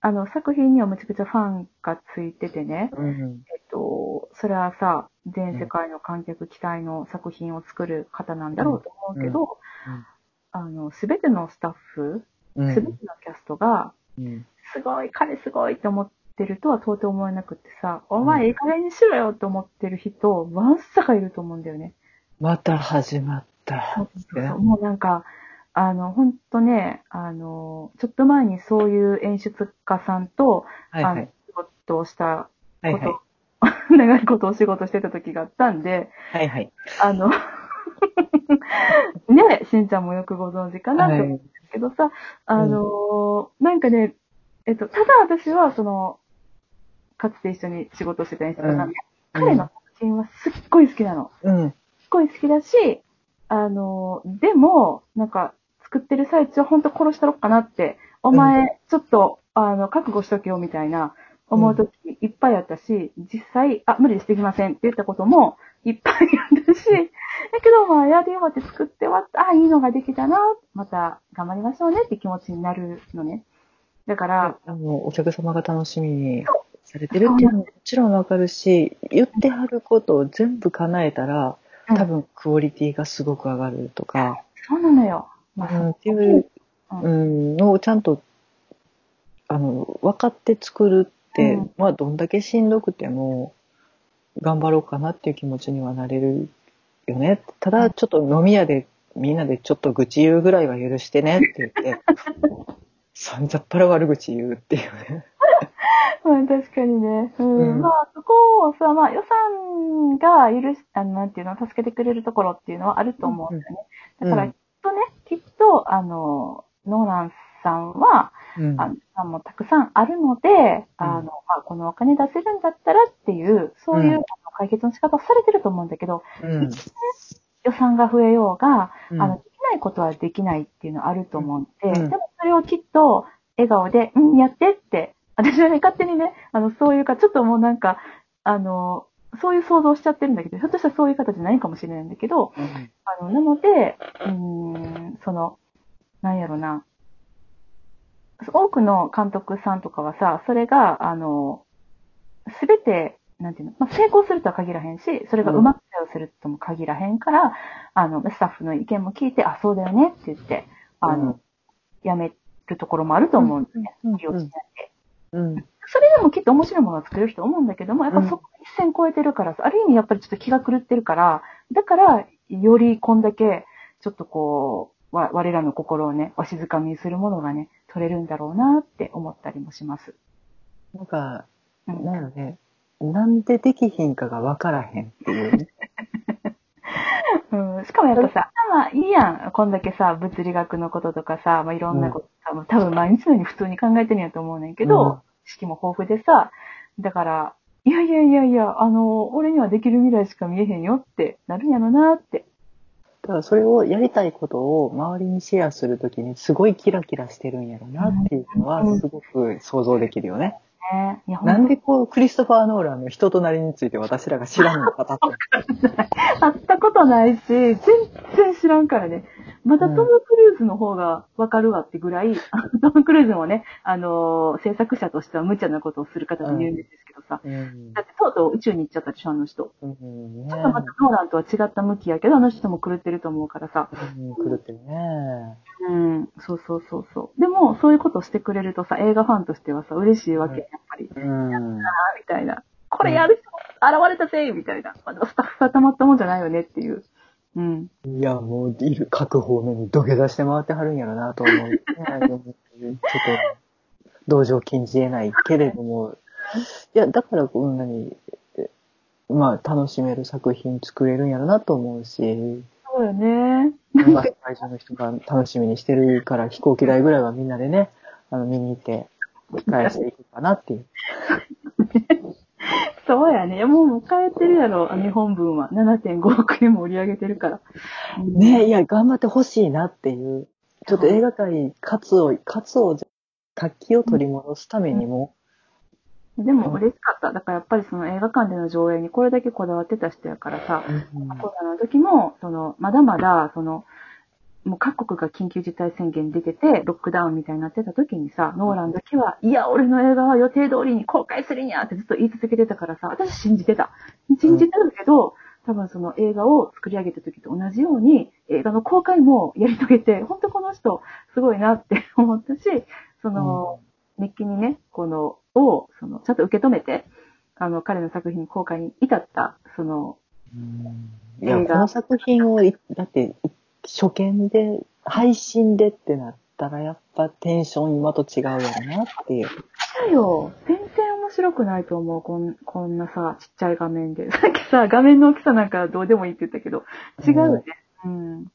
あの、作品にはむちゃくちゃファンがついててね。うん。えっと、それはさ、全世界の観客期待の作品を作る方なんだろうと思うけど、うんあの、すべてのスタッフ、うんすべてのキャストが、うん。すごい、彼すごいって思ってるとは到底思えなくってさ、お前いい加減にしろよって思ってる人、わんさかいると思うんだよね。また始まった。そうもうなんか、あの、ほんとね、あの、ちょっと前にそういう演出家さんと、はいはい。あの、仕事をしたはいはい。こと、長いことお仕事してた時があったんで、はいはい。あの、ね、しんちゃんもよくご存知かなと思けどさ、あの、なんかね、えっと、ただ私は、その、かつて一緒に仕事してた演出家さん。で、彼の作品はすっごい好きなの。うん。すっごい好きだし、あの、でも、なんか、作ってる最中、ほんと殺したろっかなって、お前、ちょっと、あの、覚悟しとけよ、みたいな、思うときいっぱいあったし、実際、あ、無理です、できませんって言ったこともいっぱいあったし、だけど、まあ、やり終わって作って終わった、あ、いいのができたな、また頑張りましょうねって気持ちになるのね。だから、あの、お客様が楽しみにされてるっていうのももちろんわかるし、言ってはることを全部叶えたら、多分クオリティがすごく上がるとか、そうなのよ。まあ、うん、っていう、うん。うん、のをちゃんと、あの、分かって作るって、うん。まあ、どんだけしんどくても、頑張ろうかなっていう気持ちにはなれるよね。ただ、ちょっと飲み屋で、みんなでちょっと愚痴言うぐらいは許してねって言って、さんざっぱら悪口言うっていうね。まあ確かにね。うん。うんまあそこをさ、まあ予算が許し、あの、なんていうの、助けてくれるところっていうのはあると思うんだよね。うんだからきっとね、きっと、あの、ノーランさんは、うん。あの、さんもたくさんあるので、あの、まあこのお金出せるんだったらっていう、そういう、解決の仕方をされてると思うんだけど、うん。予算が増えようが、うん。あの、できないことはできないっていうのはあると思うんで、うん。でもそれをきっと笑顔で、うん、やってって、私はね、勝手にね、あの、そういうか、ちょっともうなんか、あの、そういう想像しちゃってるんだけど、ひょっとしたらそういう方じゃないかもしれないんだけど、うん。あの、なので、うーん、その、なんやろな、多くの監督さんとかはさ、それが、あの、すべて、なんていうの、まあ、成功するとは限らへんし、それがうまく作用するとも限らへんから、あの、スタッフの意見も聞いて、あ、そうだよねって言って、あの、うん。やめるところもあると思うんですね。うん。利用しないで。うん。それでもきっと面白いものを作れると思うんだけども、やっぱそこ一線超えてるからさ、ある意味やっぱりちょっと気が狂ってるから、だから、よりこんだけ、ちょっとこう、わ我らの心をね、わしづかみにするものがね、取れるんだろうなって思ったりもします。なんか、うんなんやろね、なんでできひんかがわからへんっていうね。うん、しかもやっぱさ、まあいいやん。こんだけさ、物理学のこととかさ、まあいろんなことう多分毎日のように普通に考えてるんやと思うねんけど、うん式も豊富でさ、だから、いやいやいやいや、あの、俺にはできる未来しか見えへんよってなるんやろなって。だからそれをやりたいことを周りにシェアするときにすごいキラキラしてるんやろなっていうのはすごく想像できるよね。ね。いや、ほなんんでこう、クリストファー・ノーランの人となりについて私らが知らんのかだと。会ったことないし、全然知らんからね。まだトム・クルーズの方がわかるわってぐらい、あのトム・クルーズもね、あのー制作者としては無茶なことをする方で有名ですけどさ、うんだってとうとう宇宙に行っちゃったでしょ、あの人。うんねちょっとまたノーランとは違った向きやけど、あの人も狂ってると思うからさ。うん狂ってるね。うん、そうそうそうそう。でも、そういうことをしてくれるとさ、映画ファンとしてはさ、嬉しいわけ、やっぱり。うん。みたいな。これやる人、現れたぜみたいな。まだスタッフがたまったもんじゃないよねっていう。うん。いや、もう、いる、各方面に土下座して回ってはるんやろなと思う。ちょっと、同情禁じ得ないけれども、いや、だからこんなに、えまあ、楽しめる作品作れるんやろなと思うし、そうよね。まあ、会場の人が楽しみにしてるから、飛行機代ぐらいはみんなでね、あの、見に行って、返していくかなっていう。そうやね。もう迎えてるやろ、日本分は。7.5億円盛り上げてるから。ねいや、頑張ってほしいなっていう。ちょっと映画界、活を、活を、活気を取り戻すためにも、でも嬉しかった。だからやっぱりその映画館での上映にこれだけこだわってた人やからさ、コロナの時も、その、まだまだ、その、もう各国が緊急事態宣言出てて、ロックダウンみたいになってた時にさ、ノーランだけは、いや、俺の映画は予定通りに公開するんやってずっと言い続けてたからさ、私信じてた。信じてるけど、多分その映画を作り上げた時と同じように、映画の公開もやり遂げて、本当この人、すごいなって 思ったし、その、熱気にね、この、を、その、ちゃんと受け止めて、あの、彼の作品公開に至った、その、いや、映画この作品をい、だって、い初見で、配信でってなったら、やっぱテンション今と違うよなっていう。だよ。全然面白くないと思う。こんこんなさ、ちっちゃい画面で。さっきさ、画面の大きさなんかどうでもいいって言ったけど、違うよね。うん。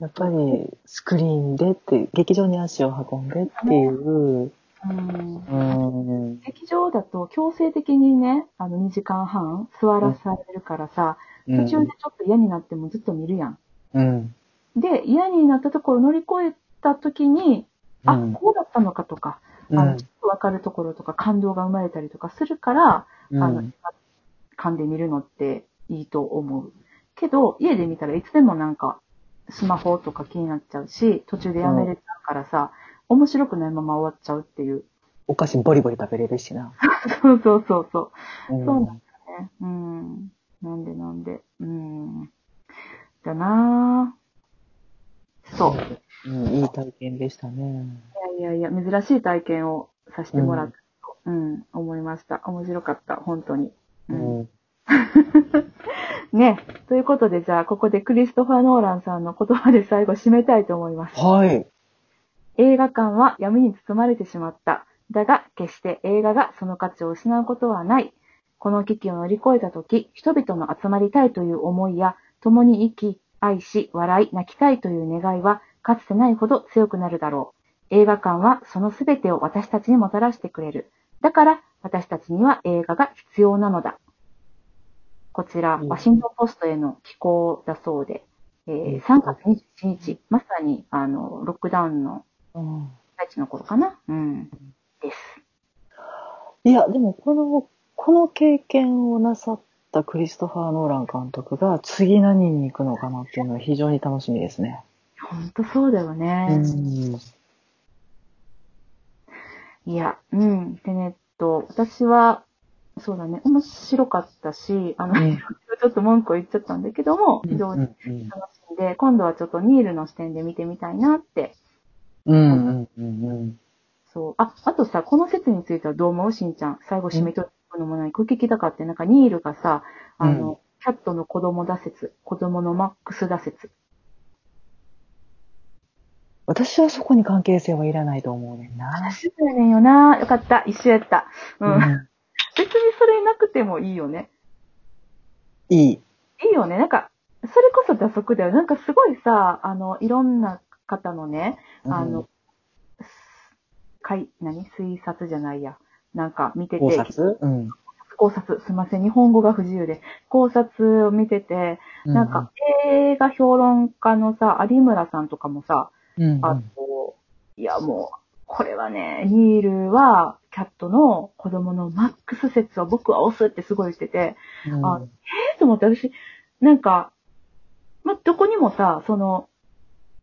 やっぱり、スクリーンでって、劇場に足を運んでっていう、うんうん。劇場だと強制的にね、あの2時間半座らされるからさ、途中でちょっと嫌になってもずっと見るやん。うん。で、嫌になったところを乗り越えた時に、あ、うんこうだったのかとか、うん。あの、ちょっとわかるところとか感動が生まれたりとかするから、うんあの、勘で見るのっていいと思う。けど、家で見たらいつでもなんか、スマホとか気になっちゃうし、途中でやめれちゃうからさ、面白くないまま終わっちゃうっていう。お菓子ボリボリ食べれるしな。そうそうそうそう。うんそうなんだね。うん。なんでなんで。うん。だなぁ。そう。うん、いい体験でしたね。いやいやいや、珍しい体験をさせてもらったと、うん、思いました。面白かった、本当に。ううんん。ね。ということで、じゃあ、ここでクリストファー・ノーランさんの言葉で最後締めたいと思います。はい。映画館は闇に包まれてしまった。だが、決して映画がその価値を失うことはない。この危機を乗り越えたとき、人々の集まりたいという思いや、共に生き、愛し、笑い、泣きたいという願いは、かつてないほど強くなるだろう。映画館はそのすべてを私たちにもたらしてくれる。だから、私たちには映画が必要なのだ。こちら、うんワシントンポストへの寄稿だそうで、えー3月21日、まさに、あの、ロックダウンのうん第一の頃かな？うん。です。いや、でもこの、この経験をなさったクリストファー・ノーラン監督が次何に行くのかなっていうのは非常に楽しみですね。ほんとそうだよね。いや、うん。テネット、私は、そうだね、面白かったし、あの、うん ちょっと文句を言っちゃったんだけども、非常にうん楽しんで、今度はちょっとニールの視点で見てみたいなって。うんうんうんうん。そう。あ、あとさ、この説についてはどう思う？しんちゃん。最後締めとくのもない。これ聞きたかって、なんかニールがさ、あの、うんキャットの子供打説、子供のマックス打説。私はそこに関係性はいらないと思うねんな。そうやねんよな。よかった。一緒やった。うん。うん別にそれなくてもいいよね。いい。いいよね。なんか、それこそ打足だよ。なんかすごいさ、あの、いろんな方のね、あの、かい、何？推察じゃないや。なんか見てて、考察？うん。考察、すいません、日本語が不自由で、考察を見てて、なんか、映画評論家のさ、有村さんとかもさ、うん、あと、いやもう、これはね、ニールは、キャットの子供のマックス説を僕は押すってすごい言ってて、うん、あえーと思って私、なんか、ま、どこにもさ、その、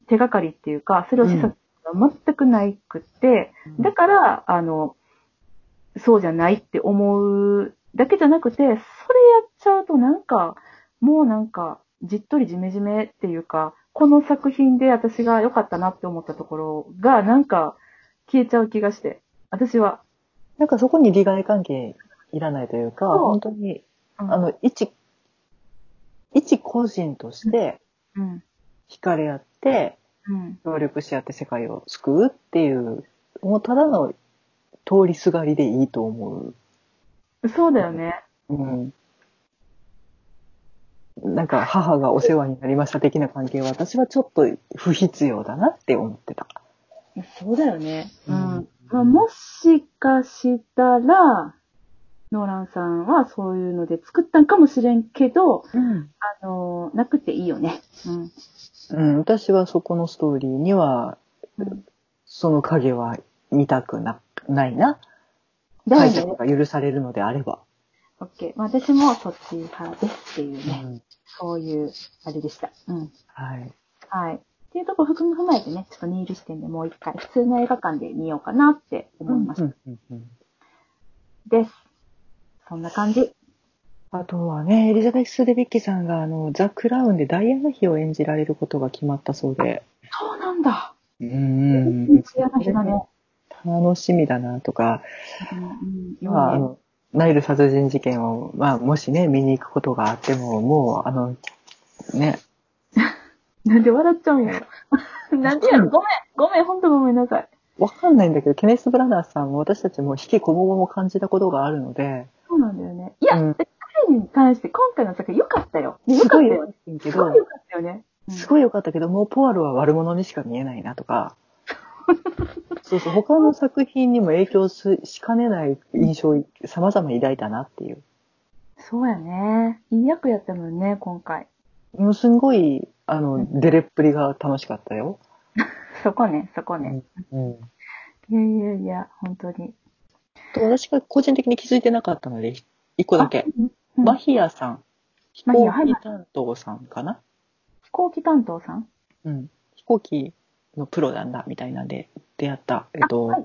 手がかりっていうか、それを示唆するのが全くないくって、だから、あの、そうじゃないって思うだけじゃなくて、それやっちゃうとなんか、もうなんか、じっとりじめじめっていうか、この作品で私が良かったなって思ったところが、なんか、消えちゃう気がして、私は。なんかそこに利害関係いらないというか、そう本当に、うんあの、一、一個人としてうん。惹かれ合って、うん。協力し合って世界を救うっていう、もうただの通りすがりでいいと思そうだよね。う。うん。なんか母がお世話になりました的な関係は私はちょっと不必要だなって思ってた。そうだよね。ううんん。まあ、もしかしたら、ノーランさんはそういうので作ったんかもしれんけど、うん。あのーなくていいよね。うん。うん、私はそこのストーリーには、うんその影は見たくな、ないな。だよね解釈が許されるのであれば。オッケー。まあ私もそっち派ですっていうね、うんそういう、あれでした。うん。はい。はい。っていうところを踏まえてね、ちょっとニール視点でもう一回、普通の映画館で見ようかなって思いました。うんうんうんです。そんな感じ。あとはね、エリザベス・デビッキさんがあの、ザ・クラウンでダイアナ妃を演じられることが決まったそうで。そうなんだ。ううんん。嫌な日だね。楽しみだなとか、うんうん。まあ、あの、ナイル殺人事件を、まあ、もしね、見に行くことがあっても、もう、あの、ね、なんで笑っちゃうんやろ。なんでやろ。ごめん。ごめん。ほんとごめんなさい。わかんないんだけど、ケネス・ブラナーさんも私たちも引きこもごも感じたことがあるので、そうなんだよね。いや、うん彼に関して今回の作品良かったよ。すごいかったよ。良かったけどすごい、良かったよね。うんすごい良かったけど、もうポワロは悪者にしか見えないなとか、そうそう、他の作品にも影響すしかねない印象を様々抱いたなっていう。そうやね。いい役やったもんね、今回。もうすんごい、あの、デレっぷりが楽しかったよ。そこね、そこね。うん。いやいやいや、本当に。と私が個人的に気づいてなかったので、一個だけ。うんマヒアさん。飛行機担当さんかな？飛行機担当さん？うん。飛行機のプロなんだ、みたいなんで出会った、えっとは、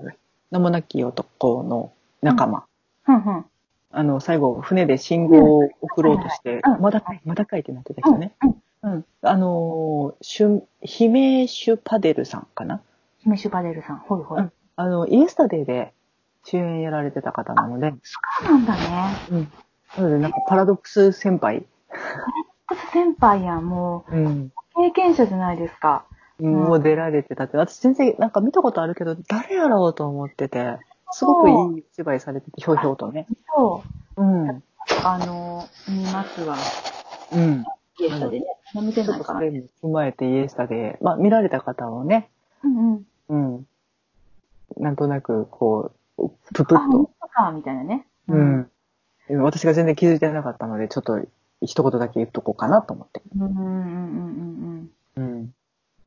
名もなき男の仲間。うんうん。あの、最後、船で信号を送ろうとしてうん、まだかい、まだかいってなってた人ね。うん。うん。あのー、シュン、ヒメシュパデルさんかな？ヒメシュバデルさん。ほいほい。うんあの、イエスタデーで主演やられてた方なので、そうなんだね。うん。なので、なんかパラドックス先輩。先輩やん、もうん。う、経験者じゃないですか。もう出られてたって、私全然なんか見たことあるけど、誰やろうと思ってて、すごくいいお芝居されてて、ひょうひょうとね。そう。うん。うん。あの、見ますわ。イエスタでね。見てないかな。それも踏まえてイエスタで、まあ見られた方をね、うんうん。うん。なんとなく、こう、ぷぷっあ、本と。当か、みたいなね。う。ん。私が全然気づいてなかったので、ちょっと一言だけ言っとこうかなと思って。うんうんうんうんうん。うん。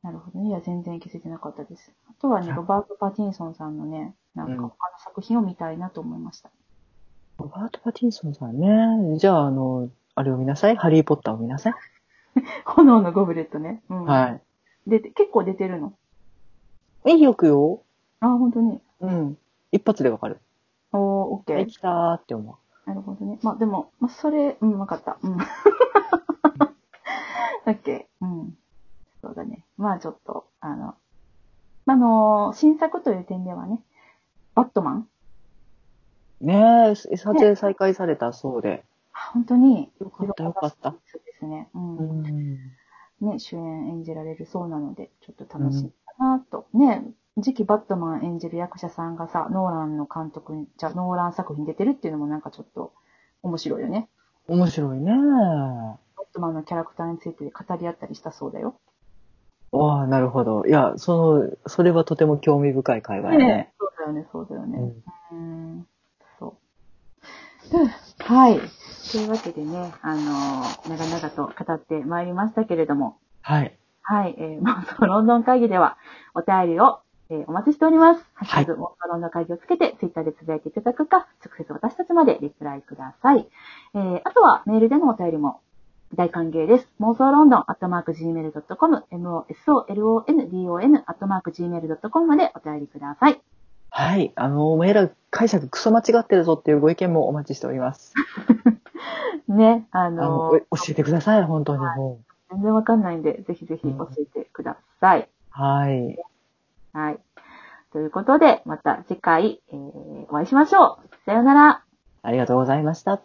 なるほどね。いや、全然気づいてなかったです。あとはね、ロバート・パティンソンさんのね、なんかうん他の作品を見たいなと思いました。ロバート・パティンソンさんね。じゃあ、あの、あれを見なさい。ハリー・ポッターを見なさい。炎のゴブレットね。うん。はい。出て、結構出てるの？いいよくよ。あ、本当に？うん。一発でわかる。おー、オッケはい、ー。来たーって思なるほどね。まあでも、まあそれ、うん、わかった。うん。オッケー。うん。そうだね。まあちょっと、あの、あの、新作という点ではね、バットマン？う。ねえ、撮影再開されたそうで。あ本当に、よかったよかった。そうですね。う。うんん。ね、主演演じられるそうなので、ちょっと楽しみかなと。ね、次期バットマン演じる役者さんがさ、ノーランの監督に、じゃあノーラン作品出てるっていうのもなんかちょっと面白いよね。面白いね。バットマンのキャラクターについて語り合ったりしたそうだよ。わあ、なるほど。いや、その、それはとても興味深い会話やね。そうだよね、そうだよね。うんん、そう。う んはい。というわけでね、あのー長々と語ってまいりましたけれども、はい。はい、えー、妄想ロンドン会議では、お便りを、えーお待ちしております。ハッシュタグ、妄想ロンドン会議をつけて、ツイッターでつぶやいていただくか、直接私たちまでリプライください。えー、あとは、メールでのお便りも大歓迎です。妄想ロンドン、アットマーク gmail.com、mosolondon、アットマーク gmail.com までお便りください。はい。あの、お前ら解釈クソ間違ってるぞっていうご意見もお待ちしております。ね、ああの、教えてください、本当にも全然わかんないんで、ぜひぜひ教えてください。う。はい。はい。ということで、また次回、えーお会いしましょう。さようなら。ありがとうございました。